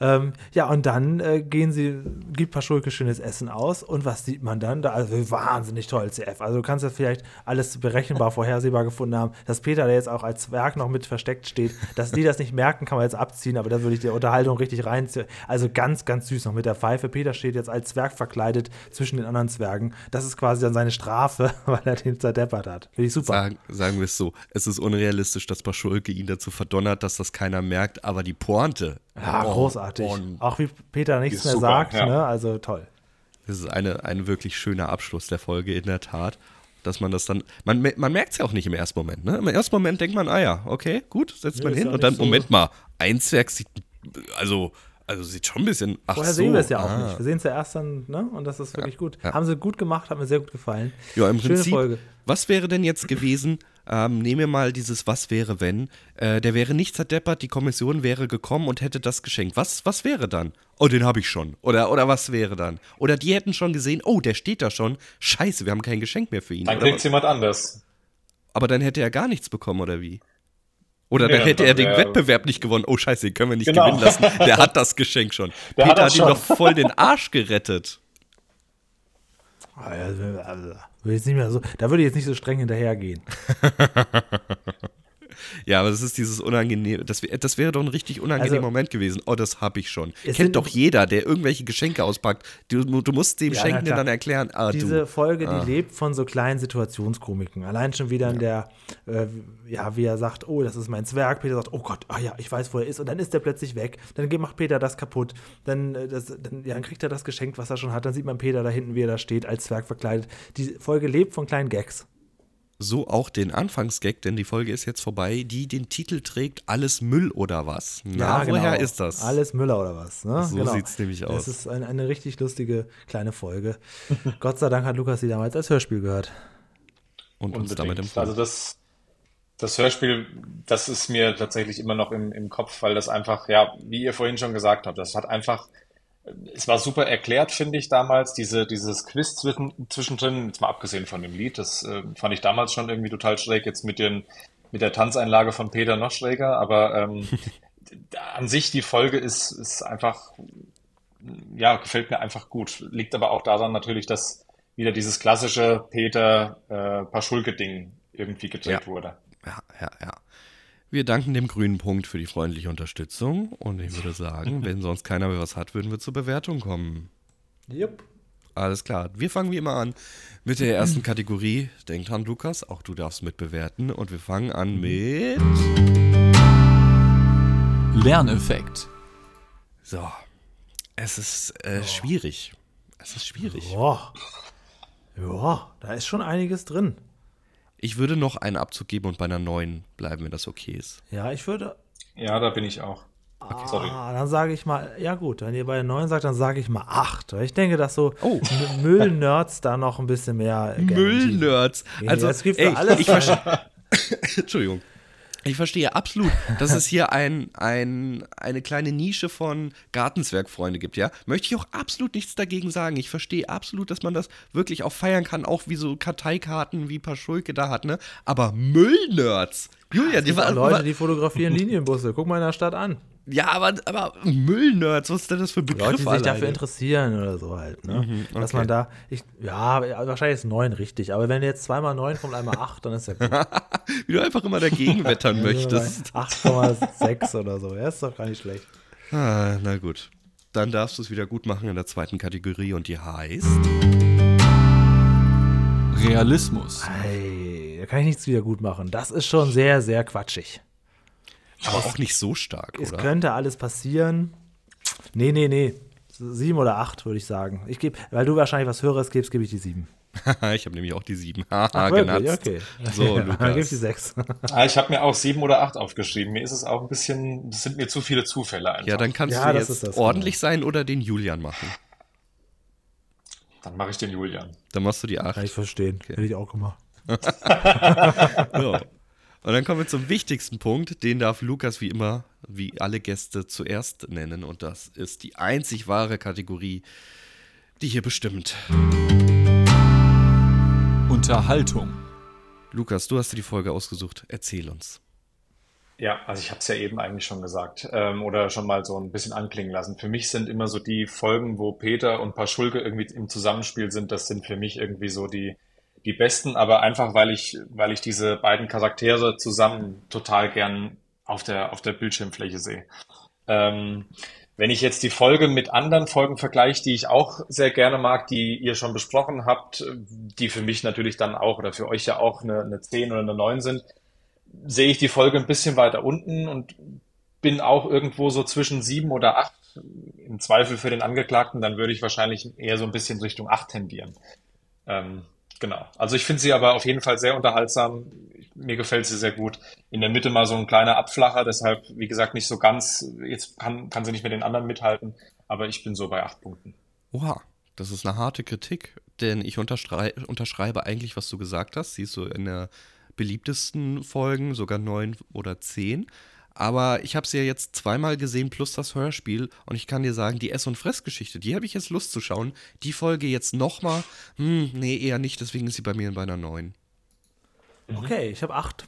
Ähm, ja, und dann äh, gehen sie, gibt Paschulke schönes Essen aus und was sieht man dann? Da, also wahnsinnig toll, CF. Also du kannst ja vielleicht alles berechenbar, vorhersehbar gefunden haben, dass Peter, der jetzt auch als Zwerg noch mit versteckt steht, dass die das nicht merken, kann man jetzt abziehen, aber da würde ich die Unterhaltung richtig reinziehen. Also ganz, ganz süß noch mit der Pfeife. Peter steht jetzt als Zwerg verkleidet verkleidet zwischen den anderen Zwergen. Das ist quasi dann seine Strafe, weil er den zerdeppert hat. Finde ich super. Sagen, sagen wir es so: Es ist unrealistisch, dass Paschulke ihn dazu verdonnert, dass das keiner merkt, aber die Pointe. Ja, oh, großartig. Auch wie Peter nichts mehr super, sagt, ja. ne? also toll. Das ist eine, ein wirklich schöner Abschluss der Folge, in der Tat dass man das dann, man, man merkt es ja auch nicht im ersten Moment, ne? Im ersten Moment denkt man, ah ja, okay, gut, setzt ja, man hin und dann, so Moment mal, ein Zwerg sieht, also also sieht schon ein bisschen. Ach Vorher so, sehen wir es ja auch ah. nicht. Wir sehen es ja erst dann, ne? Und das ist wirklich ja, gut. Ja. Haben sie gut gemacht, hat mir sehr gut gefallen. Ja, im Schöne Prinzip. Folge. Was wäre denn jetzt gewesen? Ähm, nehmen wir mal dieses Was wäre wenn. Äh, der wäre nicht zerdeppert, die Kommission wäre gekommen und hätte das geschenkt. Was, was wäre dann? Oh, den habe ich schon. Oder, oder was wäre dann? Oder die hätten schon gesehen, oh, der steht da schon. Scheiße, wir haben kein Geschenk mehr für ihn. Dann kriegt es jemand anders. Aber dann hätte er gar nichts bekommen, oder wie? Oder ja, dann hätte er den ja. Wettbewerb nicht gewonnen. Oh Scheiße, den können wir nicht genau. gewinnen lassen. Der hat das Geschenk schon. Der Peter hat, hat ihm doch voll den Arsch gerettet. Also, also, so, da würde ich jetzt nicht so streng hinterhergehen. Ja, aber das ist dieses unangenehme, das, das wäre doch ein richtig unangenehmer also, Moment gewesen. Oh, das habe ich schon. Kennt doch jeder, der irgendwelche Geschenke auspackt. Du, du musst dem ja, Schenkenden dann erklären, ah, Diese du, Folge, ah. die lebt von so kleinen Situationskomiken. Allein schon wieder in der, äh, ja, wie er sagt, oh, das ist mein Zwerg. Peter sagt, oh Gott, ah ja, ich weiß, wo er ist. Und dann ist er plötzlich weg. Dann macht Peter das kaputt. Dann, äh, das, dann, ja, dann kriegt er das Geschenk, was er schon hat. Dann sieht man Peter da hinten, wie er da steht, als Zwerg verkleidet. Die Folge lebt von kleinen Gags so auch den Anfangsgag, denn die Folge ist jetzt vorbei, die den Titel trägt Alles Müll oder was? Na, ja, woher genau. ist das? Alles Müller oder was? Ne? So genau. sieht es nämlich aus. Das ist ein, eine richtig lustige kleine Folge. Gott sei Dank hat Lukas sie damals als Hörspiel gehört. Und uns damit empfohlen. Also das, das Hörspiel, das ist mir tatsächlich immer noch im, im Kopf, weil das einfach, ja, wie ihr vorhin schon gesagt habt, das hat einfach es war super erklärt, finde ich damals, diese, dieses Quiz zwischen, zwischendrin, jetzt mal abgesehen von dem Lied, das äh, fand ich damals schon irgendwie total schräg, jetzt mit, den, mit der Tanzeinlage von Peter noch schräger, aber ähm, an sich die Folge ist, ist einfach, ja, gefällt mir einfach gut. Liegt aber auch daran natürlich, dass wieder dieses klassische Peter äh, Paschulke-Ding irgendwie gedreht Ja. wurde. Ja, ja, ja. Wir danken dem grünen Punkt für die freundliche Unterstützung und ich würde sagen, wenn sonst keiner mehr was hat, würden wir zur Bewertung kommen. Jupp. Alles klar. Wir fangen wie immer an mit der ersten Kategorie. Denk dran, Lukas, auch du darfst mitbewerten. Und wir fangen an mit. Lerneffekt. So. Es ist äh, schwierig. Es ist schwierig. Boah. Ja, da ist schon einiges drin. Ich würde noch einen Abzug geben und bei einer neuen bleiben, wenn das okay ist. Ja, ich würde. Ja, da bin ich auch. Sorry. Ah, dann sage ich mal, ja gut, wenn ihr bei den neuen sagt, dann sage ich mal acht. Weil Ich denke, dass so Oh. Müllnerds da noch ein bisschen mehr. Müllnerds. Also, es gibt ey, alles ich. Entschuldigung. Ich verstehe absolut, dass es hier ein, ein, eine kleine Nische von Gartenswerkfreunde gibt, ja. Möchte ich auch absolut nichts dagegen sagen. Ich verstehe absolut, dass man das wirklich auch feiern kann, auch wie so Karteikarten wie Paschulke da hat, ne? Aber Müllnerds. Julia, die Es gibt auch war, Leute, die fotografieren Linienbusse. Guck mal in der Stadt an. Ja, aber, aber Müllnerds, was ist denn das für Leute, Begriffe die sich alleine? dafür interessieren oder so halt. Ne? Dass okay. man da, ich, ja, wahrscheinlich ist neun richtig. Aber wenn jetzt zweimal neun kommt, einmal acht, dann ist ja gut. Wie du einfach immer dagegen wettern möchtest. 8,6 oder so. Ja, ist doch gar nicht schlecht. Ah, na gut. Dann darfst du es wieder gut machen in der zweiten Kategorie und die heißt. Realismus. Hey, da kann ich nichts wieder gut machen. Das ist schon sehr, sehr quatschig. Aber auch nicht so stark, Es oder? könnte alles passieren. Nee, nee, nee. Sieben oder acht, würde ich sagen. Ich gebe, weil du wahrscheinlich was Höheres gibst, gebe ich die sieben. ich habe nämlich auch die sieben. Haha, genatzt. Okay. So, Dann gebe ich die Lukas. sechs. Ah, ich habe mir auch sieben oder acht aufgeschrieben. Mir ist es auch ein bisschen, das sind mir zu viele Zufälle einfach. Ja, dann kannst Ja, du das jetzt das, ordentlich sein oder den Julian machen. Dann mache ich den Julian. Dann machst du die acht. Kann ich verstehen. Hätte ich auch gemacht. So. Und dann kommen wir zum wichtigsten Punkt. Den darf Lukas wie immer, wie alle Gäste, zuerst nennen. Und das ist die einzig wahre Kategorie, die hier bestimmt. Unterhaltung. Lukas, du hast dir die Folge ausgesucht. Erzähl uns. Ja, also ich habe es ja eben eigentlich schon gesagt ähm, oder schon mal so ein bisschen anklingen lassen. Für mich sind immer so die Folgen, wo Peter und Paschulke irgendwie im Zusammenspiel sind, das sind für mich irgendwie so die die besten, aber einfach weil ich weil ich diese beiden Charaktere zusammen total gern auf der auf der Bildschirmfläche sehe. Ähm, wenn ich jetzt die Folge mit anderen Folgen vergleiche, die ich auch sehr gerne mag, die ihr schon besprochen habt, die für mich natürlich dann auch oder für euch ja auch eine, eine 10 oder eine 9 sind, sehe ich die Folge ein bisschen weiter unten und bin auch irgendwo so zwischen sieben oder acht. Im Zweifel für den Angeklagten, dann würde ich wahrscheinlich eher so ein bisschen Richtung acht tendieren. Ähm, genau. Also ich finde sie aber auf jeden Fall sehr unterhaltsam. Mir gefällt sie sehr gut. In der Mitte mal so ein kleiner Abflacher, deshalb, wie gesagt, nicht so ganz. Jetzt kann, kann sie nicht mit den anderen mithalten, aber ich bin so bei acht Punkten. Oha, das ist eine harte Kritik, denn ich unterstrei unterschreibe eigentlich, was du gesagt hast. Sie ist so in der beliebtesten Folgen, sogar neun oder zehn. Aber ich habe sie ja jetzt zweimal gesehen, plus das Hörspiel. Und ich kann dir sagen, die Ess- und Fressgeschichte, die habe ich jetzt Lust zu schauen. Die Folge jetzt nochmal, hm, nee, eher nicht. Deswegen ist sie bei mir bei einer neun. Okay, ich habe acht.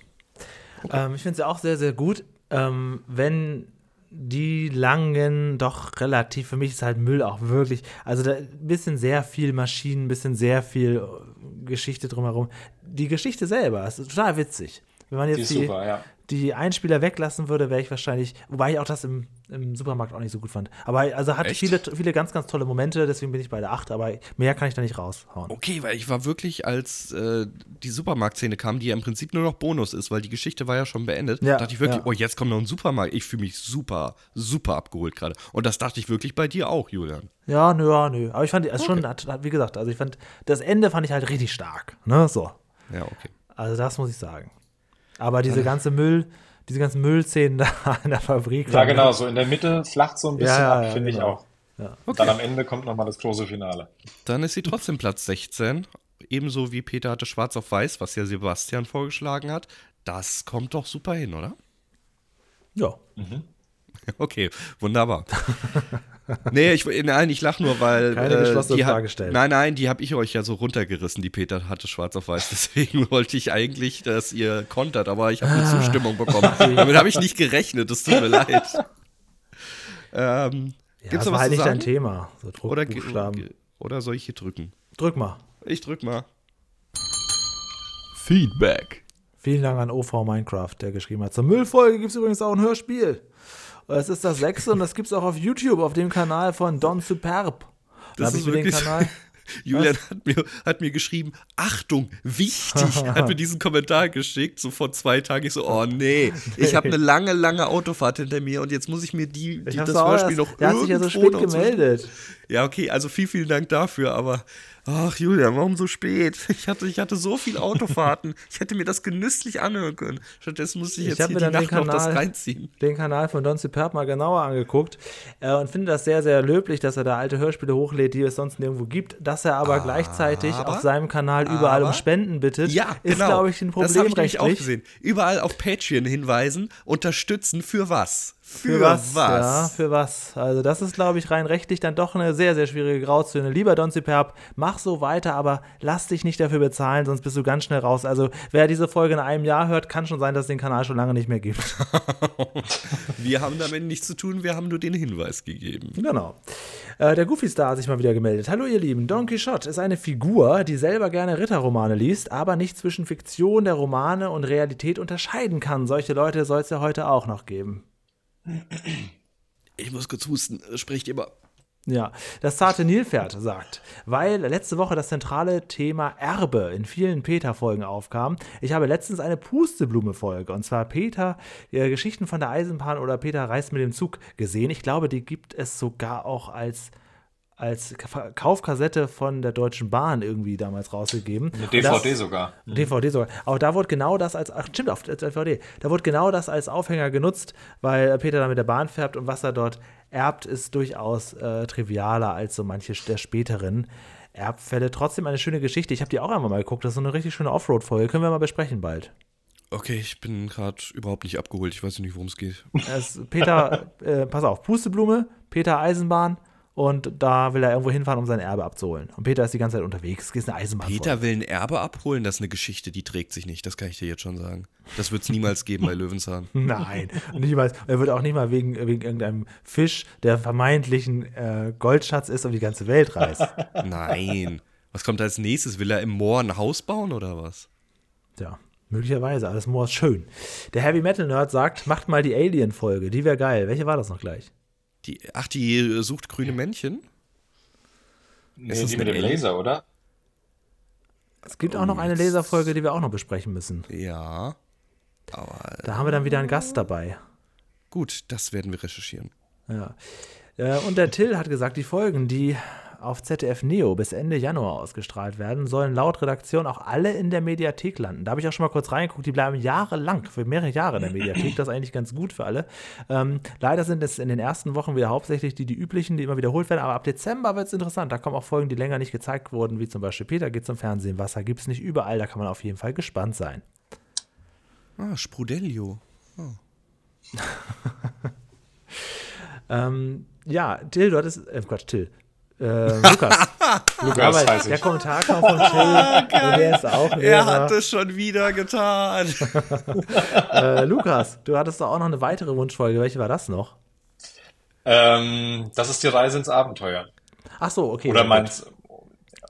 Ähm, ich finde sie auch sehr, sehr gut. Ähm, wenn die langen, doch relativ, für mich ist halt Müll auch wirklich, also da ein bisschen sehr viel Maschinen, ein bisschen sehr viel äh, Geschichte drumherum. Die Geschichte selber ist total witzig. Wenn man Die jetzt ist die, super, ja. Die Einspieler weglassen würde, wäre ich wahrscheinlich, wobei ich auch das im, im Supermarkt auch nicht so gut fand. Aber also hat Echt? viele, viele ganz, ganz tolle Momente, deswegen bin ich bei der 8, aber mehr kann ich da nicht raushauen. Okay, weil ich war wirklich, als äh, die Supermarktszene kam, die ja im Prinzip nur noch Bonus ist, weil die Geschichte war ja schon beendet, Ja, dachte ich wirklich, ja. oh, jetzt kommt noch ein Supermarkt. Ich fühle mich super, super abgeholt gerade. Und das dachte ich wirklich bei dir auch, Julian. Ja, nö, ja, nö. Aber ich fand, also schon, hat, hat, wie gesagt, also ich fand, das Ende fand ich halt richtig stark. Ne, so. Ja, okay. Also das muss ich sagen. Aber diese ganze Müll, diese ganzen Müllszenen da in der Fabrik. Ja, genau, so in der Mitte flacht so ein bisschen Ja, ab, ja, finde ich genau. auch. Ja. Dann am Ende kommt nochmal das große Finale. Dann ist sie trotzdem Platz 16. Ebenso wie Peter hatte Schwarz auf Weiß, was ja Sebastian vorgeschlagen hat. Das kommt doch super hin, oder? Ja. Okay, wunderbar. nee, ich, nein, ich lache nur, weil. Keine geschlossene die Frage stellen. Nein, nein, die habe ich euch ja so runtergerissen, die Peter hatte schwarz auf weiß. Deswegen wollte ich eigentlich, dass ihr kontert, aber ich habe eine Zustimmung bekommen. Damit habe ich nicht gerechnet, das tut mir leid. Ähm, Ja, gibt's das war was halt nicht dein? Thema. So Oder, oder soll ich hier drücken? Drück mal. Ich drück mal. Feedback. Vielen Dank an OV Minecraft, der geschrieben hat. Zur Müllfolge gibt es übrigens auch ein Hörspiel. Es ist das sechste und das gibt es auch auf YouTube, auf dem Kanal von Don Superb. Da Das ist ich mir den wirklich- Kanal. Julian hat mir, hat mir geschrieben, Achtung, wichtig, hat mir diesen Kommentar geschickt, so vor zwei Tagen. Ich so, oh nee, ich habe eine lange, lange Autofahrt hinter mir und jetzt muss ich mir die, die das Hörspiel erst- noch Der hat sich ja so irgendwo spät gemeldet. Ja, okay, also vielen, vielen Dank dafür, aber ach Julian, warum so spät? Ich hatte, ich hatte so viel Autofahrten. ich hätte mir das genüsslich anhören können. Stattdessen musste ich Ich jetzt hab hier mir die Nacht noch das Kanal- reinziehen. den Kanal von Don Superb mal genauer angeguckt äh, und finde das sehr, sehr löblich, dass er da alte Hörspiele hochlädt, die es sonst nirgendwo gibt. Dass er aber gleichzeitig auf seinem Kanal überall um aber- Spenden bittet, Ja, ist, genau. glaube ich, ein Das Problem habe ich nämlich auch rechtlich. gesehen. Überall auf Patreon hinweisen, unterstützen für was? Für was? Ja, für was? Also das ist, glaube ich, rein rechtlich dann doch eine sehr, sehr schwierige Grauzone. Lieber Don Superb, mach so weiter, aber lass dich nicht dafür bezahlen, sonst bist du ganz schnell raus. Also wer diese Folge in einem Jahr hört, kann schon sein, dass es den Kanal schon lange nicht mehr gibt. Wir haben damit nichts zu tun, wir haben nur den Hinweis gegeben. Genau. Äh, der Goofy Star hat sich mal wieder gemeldet. Hallo ihr Lieben, Don Quixote ist eine Figur, die selber gerne Ritterromane liest, aber nicht zwischen Fiktion der Romane und Realität unterscheiden kann. Solche Leute soll es ja heute auch noch geben. Ich muss kurz husten, spricht immer. Ja, das zarte Nilpferd sagt, weil letzte Woche das zentrale Thema Erbe in vielen Peter-Folgen aufkam. Ich habe letztens eine Pusteblume-Folge, und zwar Peter, äh, Geschichten von der Eisenbahn oder Peter reist mit dem Zug gesehen. Ich glaube, die gibt es sogar auch als, als Ka- Kaufkassette von der Deutschen Bahn irgendwie damals rausgegeben. Eine DVD das, sogar. DVD sogar. Aber da wurde genau das als, ach stimmt, auf DVD, da wurde genau das als Aufhänger genutzt, weil Peter da mit der Bahn fährt und was er dort erbt, ist durchaus äh, trivialer als so manche der späteren Erbfälle. Trotzdem eine schöne Geschichte. Ich habe die auch einmal mal geguckt. Das ist so eine richtig schöne Offroad-Folge. Können wir mal besprechen bald. Okay, ich bin gerade überhaupt nicht abgeholt. Ich weiß nicht, worum es geht. Es Peter, äh, pass auf, Pusteblume, Peter Eisenbahn und da will er irgendwo hinfahren, um sein Erbe abzuholen. Und Peter ist die ganze Zeit unterwegs. Es ist eine Eisenbahn. Peter will ein Erbe abholen, das ist eine Geschichte, die trägt sich nicht. Das kann ich dir jetzt schon sagen. Das wird es niemals geben bei Löwenzahn. Nein, und nicht mal, er wird auch nicht mal wegen, wegen irgendeinem Fisch, der vermeintlichen äh, Goldschatz ist, um die ganze Welt reist. Nein. Was kommt als nächstes? Will er im Moor ein Haus bauen oder was? Tja, möglicherweise, alles Moor ist schön. Der Heavy Metal Nerd sagt, macht mal die Alien-Folge, die wäre geil. Welche war das noch gleich? Die, ach, die äh, sucht grüne Männchen? Nee, Ist das die mit dem Alien? Laser, oder? Es gibt auch noch eine Laserfolge, die wir auch noch besprechen müssen. Ja. Aber Da haben wir dann wieder einen Gast dabei. gut, das werden wir recherchieren. Ja. Äh, Und der Till hat gesagt, die Folgen, die auf ZDF Neo bis Ende Januar ausgestrahlt werden, sollen laut Redaktion auch alle in der Mediathek landen. Da habe ich auch schon mal kurz reingeguckt, die bleiben jahrelang, für mehrere Jahre in der Mediathek. Das ist eigentlich ganz gut für alle. Ähm, leider sind es in den ersten Wochen wieder hauptsächlich die, die üblichen, die immer wiederholt werden. Aber ab Dezember wird es interessant. Da kommen auch Folgen, die länger nicht gezeigt wurden, wie zum Beispiel Peter geht zum Fernsehen. Wasser gibt es nicht überall. Da kann man auf jeden Fall gespannt sein. Ah, Sprudelio. Ähm, ja, Till, du hattest, äh, Quatsch, Till. Äh, Lukas. Lukas Aber heißt der ich. Kommentar kam von Till und der ist auch Er hat es schon wieder getan. Äh, Lukas, du hattest doch auch noch eine weitere Wunschfolge. Welche war das noch? Ähm, das ist die Reise ins Abenteuer. Ach so, okay. Oder meinst,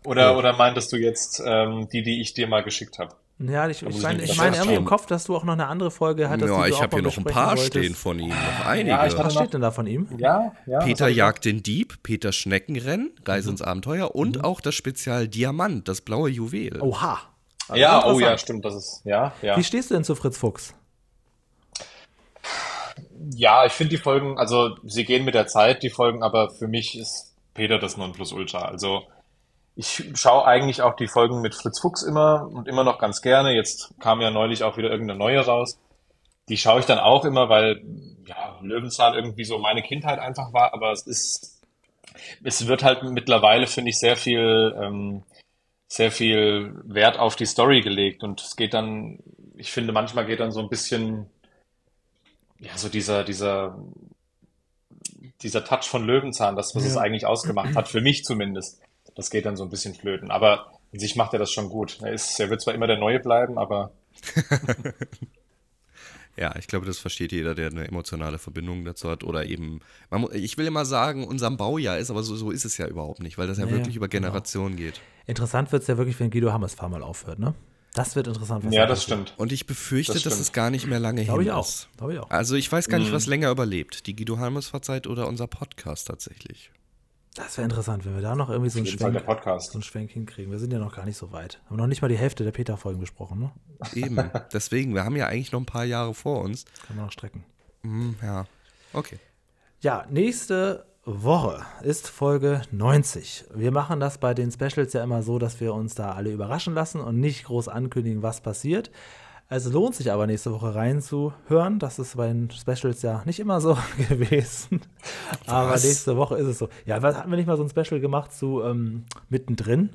oder, oder meintest du jetzt ähm, die, die ich dir mal geschickt habe? Ja, ich, ich muss ich meine irgendwie im. Kopf, dass du auch noch eine andere Folge hattest. ja, die du ich habe hier noch ein paar wolltest. stehen von ihm. Noch einige. Ja, ich Was steht denn da von ihm? Ja, ja. Peter jagt den Dieb, Peter Schneckenrennen, Reise Mhm. ins Abenteuer und auch das Spezial Diamant, das blaue Juwel. Oha. Also Ja, oh ja, stimmt, das ist, ja, ja. Wie stehst du denn zu Fritz Fuchs? Ja, ich finde die Folgen, also sie gehen mit der Zeit, die Folgen, aber für mich ist Peter das Nonplusultra. Also ich schaue eigentlich auch die Folgen mit Fritz Fuchs immer und immer noch ganz gerne. Jetzt kam ja neulich auch wieder irgendeine neue raus. Die schaue ich dann auch immer, weil ja, Löwenzahn irgendwie so meine Kindheit einfach war, aber es ist, es wird halt mittlerweile, finde ich, sehr viel, ähm, sehr viel Wert auf die Story gelegt und es geht dann, ich finde, manchmal geht dann so ein bisschen ja, so dieser, dieser dieser Touch von Löwenzahn, das, was ja. es eigentlich ausgemacht hat, für mich zumindest, das geht dann so ein bisschen flöten. Aber in sich macht er das schon gut. Er, ist, er wird zwar immer der Neue bleiben, aber. ja, ich glaube, das versteht jeder, der eine emotionale Verbindung dazu hat. Oder eben, man, ich will immer sagen, unserem Baujahr ist, aber so, so ist es ja überhaupt nicht, weil das ja, ja wirklich über genau. Generationen genau. geht. Interessant wird es ja wirklich, wenn Guido Hammersfahr mal aufhört, ne? Das wird interessant. Was ja, das stimmt. Und ich befürchte, das dass es gar nicht mehr lange Glaube hin ich auch. ist. Glaube ich auch. Also ich weiß gar nicht, mhm. was länger überlebt. Die Guido Halmes-Zeit oder unser Podcast tatsächlich. Das wäre interessant, wenn wir da noch irgendwie so einen, Schwenk, so einen Schwenk hinkriegen. Wir sind ja noch gar nicht so weit. Haben noch nicht mal die Hälfte der Peter-Folgen besprochen, ne? Eben. Deswegen, wir haben ja eigentlich noch ein paar Jahre vor uns. Kann man noch strecken. Mm, ja. Okay. Ja, nächste Woche ist Folge 90. Wir machen das bei den Specials ja immer so, dass wir uns da alle überraschen lassen und nicht groß ankündigen, was passiert. Also lohnt sich aber nächste Woche reinzuhören. Das ist bei den Specials ja nicht immer so gewesen. Was? Aber nächste Woche ist es so. Ja, was hatten wir nicht mal so ein Special gemacht zu ähm, mittendrin?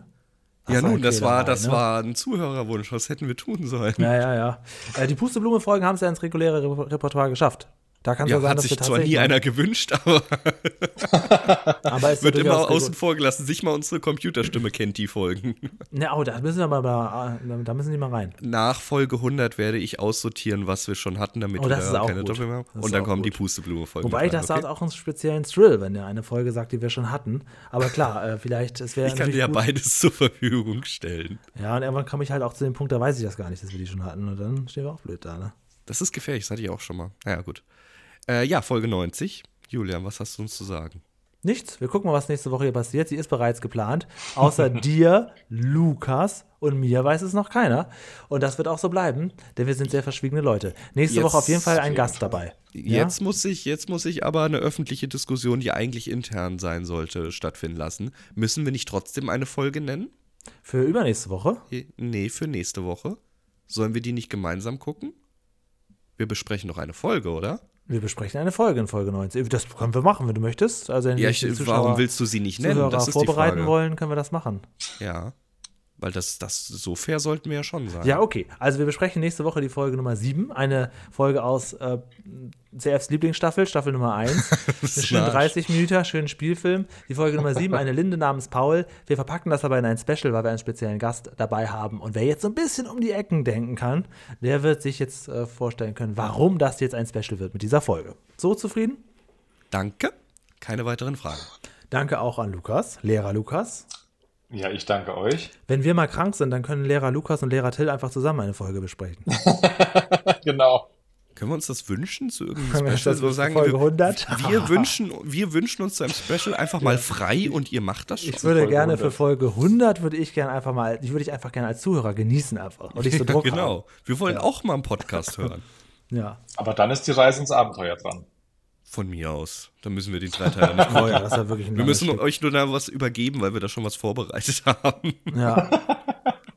ja, nun, das war, das ne? war ein Zuhörerwunsch. Was hätten wir tun sollen? Ja, ja, ja. Äh, die Pusteblume-Folgen haben es ja ins reguläre Repertoire geschafft. Da kann ja, sein, hat sich zwar nie einer gewünscht, aber, aber es wird immer außen vor gelassen. Sich mal unsere Computerstimme kennt die Folgen. Ne, oh, da müssen wir mal, da müssen die mal rein. Nach Folge 100 werde ich aussortieren, was wir schon hatten, damit oh, wir da keine Doppel mehr haben. Und dann kommen gut. die Pusteblume-Folgen. Wobei, das okay? hat auch einen speziellen Thrill, wenn ihr eine Folge sagt, die wir schon hatten. Aber klar, äh, vielleicht, es wäre Ich kann dir ja beides zur Verfügung stellen. Ja, und irgendwann komme ich halt auch zu dem Punkt, da weiß ich das gar nicht, dass wir die schon hatten. Und dann stehen wir auch blöd da, ne? Das ist gefährlich, das hatte ich auch schon mal. Naja, gut. Äh, ja, Folge 90. Julian, was hast du uns zu sagen? Nichts. Wir gucken mal, was nächste Woche hier passiert. Sie ist bereits geplant. Außer dir, Lukas und mir weiß es noch keiner. Und das wird auch so bleiben, denn wir sind sehr verschwiegene Leute. Nächste jetzt, Woche auf jeden Fall ein Gast dabei. Jetzt, ja? muss ich, jetzt muss ich aber eine öffentliche Diskussion, die eigentlich intern sein sollte, stattfinden lassen. Müssen wir nicht trotzdem eine Folge nennen? Für übernächste Woche? Nee, für nächste Woche. Sollen wir die nicht gemeinsam gucken? Wir besprechen noch eine Folge, oder? Wir besprechen eine Folge in Folge 19. Das können wir machen, wenn du möchtest. Also wenn ja, ich, Zuschauer, warum willst du sie nicht nennen? Zuhörer das ist vorbereiten wollen, können wir das machen. Ja. Weil das, das so fair sollten wir ja schon sein. Ja, okay. Also wir besprechen nächste Woche die Folge Nummer 7. Eine Folge aus äh, CFs Lieblingsstaffel, Staffel Nummer 1. schön 30 Minuten, schönen Spielfilm. Die Folge Nummer 7, eine Linde namens Paul. Wir verpacken das aber in ein Special, weil wir einen speziellen Gast dabei haben. Und wer jetzt so ein bisschen um die Ecken denken kann, der wird sich jetzt äh, vorstellen können, warum das jetzt ein Special wird mit dieser Folge. So zufrieden? Danke. Keine weiteren Fragen. Danke auch an Lukas, Lehrer Lukas. Ja, ich danke euch. Wenn wir mal krank sind, dann können Lehrer Lukas und Lehrer Till einfach zusammen eine Folge besprechen. genau. Können wir uns das wünschen zu irgendeinem Special? So sagen Folge 100? Wir, wir, wünschen, wir wünschen uns zu einem Special einfach mal frei und ihr macht das schon. Ich würde gerne 100. für Folge 100 würde ich gerne einfach mal, die würde ich einfach gerne als Zuhörer genießen einfach und nicht so Druck Genau. Haben. Wir wollen ja. auch mal einen Podcast hören. ja. Aber dann ist die Reise ins Abenteuer dran. Von mir aus. Dann müssen wir den Dreiteiler nicht machen. Oh ja, das ist ja wirklich ein wir müssen Stück. euch nur da was übergeben, weil wir da schon was vorbereitet haben. Ja.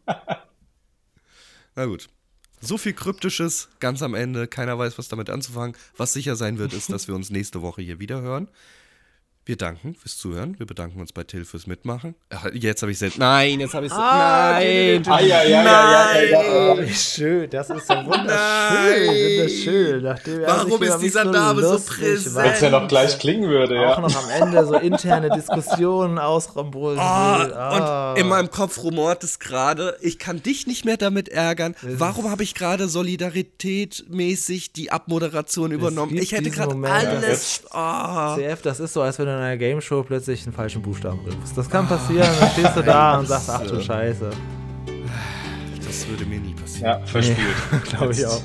Na gut. So viel Kryptisches ganz am Ende. Keiner weiß, was damit anzufangen. Was sicher sein wird, ist, dass wir uns nächste Woche hier wieder hören. Wir danken fürs Zuhören. Wir bedanken uns bei Till fürs Mitmachen. Ach, jetzt habe ich selbst. Nein, jetzt habe ich es. Ah, nein! Ah, ja, ja, nein! Ja, ja, ja, schön, das ist so wunderschön. wunderschön. Nachdem Warum ist dieser so Name so präsent? Wenn es ja noch gleich klingen würde, ja. Auch noch am Ende so interne Diskussionen ausrambullen. Oh, ah. Und in meinem Kopf rumort es gerade. Ich kann dich nicht mehr damit ärgern. Warum habe ich gerade solidaritätmäßig die Abmoderation übernommen? Ich hätte gerade alles. Oh. CF, das ist so, als wenn du in einer Game Show plötzlich einen falschen Buchstaben triffst. Das kann passieren, dann stehst du da und sagst, ach du Scheiße. Das würde mir nie passieren. Ja, verspielt. Nee, Glaube ich auch.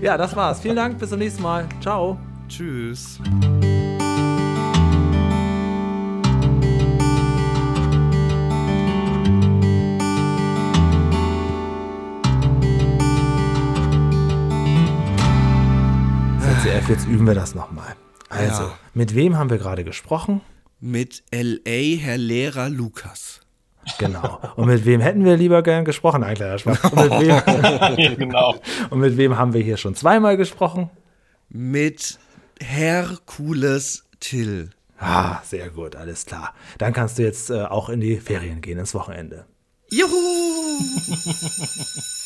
Ja, das war's. Vielen Dank, bis zum nächsten Mal. Ciao. Tschüss. jetzt üben wir das nochmal. Also, ja. mit wem haben wir gerade gesprochen? Mit LA, Herr Lehrer Lukas. Genau. Und mit wem hätten wir lieber gern gesprochen? Ein kleiner Spaß. Und mit, wem, genau. Und mit wem haben wir hier schon zweimal gesprochen? Mit Herkules Till. Ah, sehr gut, alles klar. Dann kannst du jetzt äh, auch in die Ferien gehen, ins Wochenende. Juhu!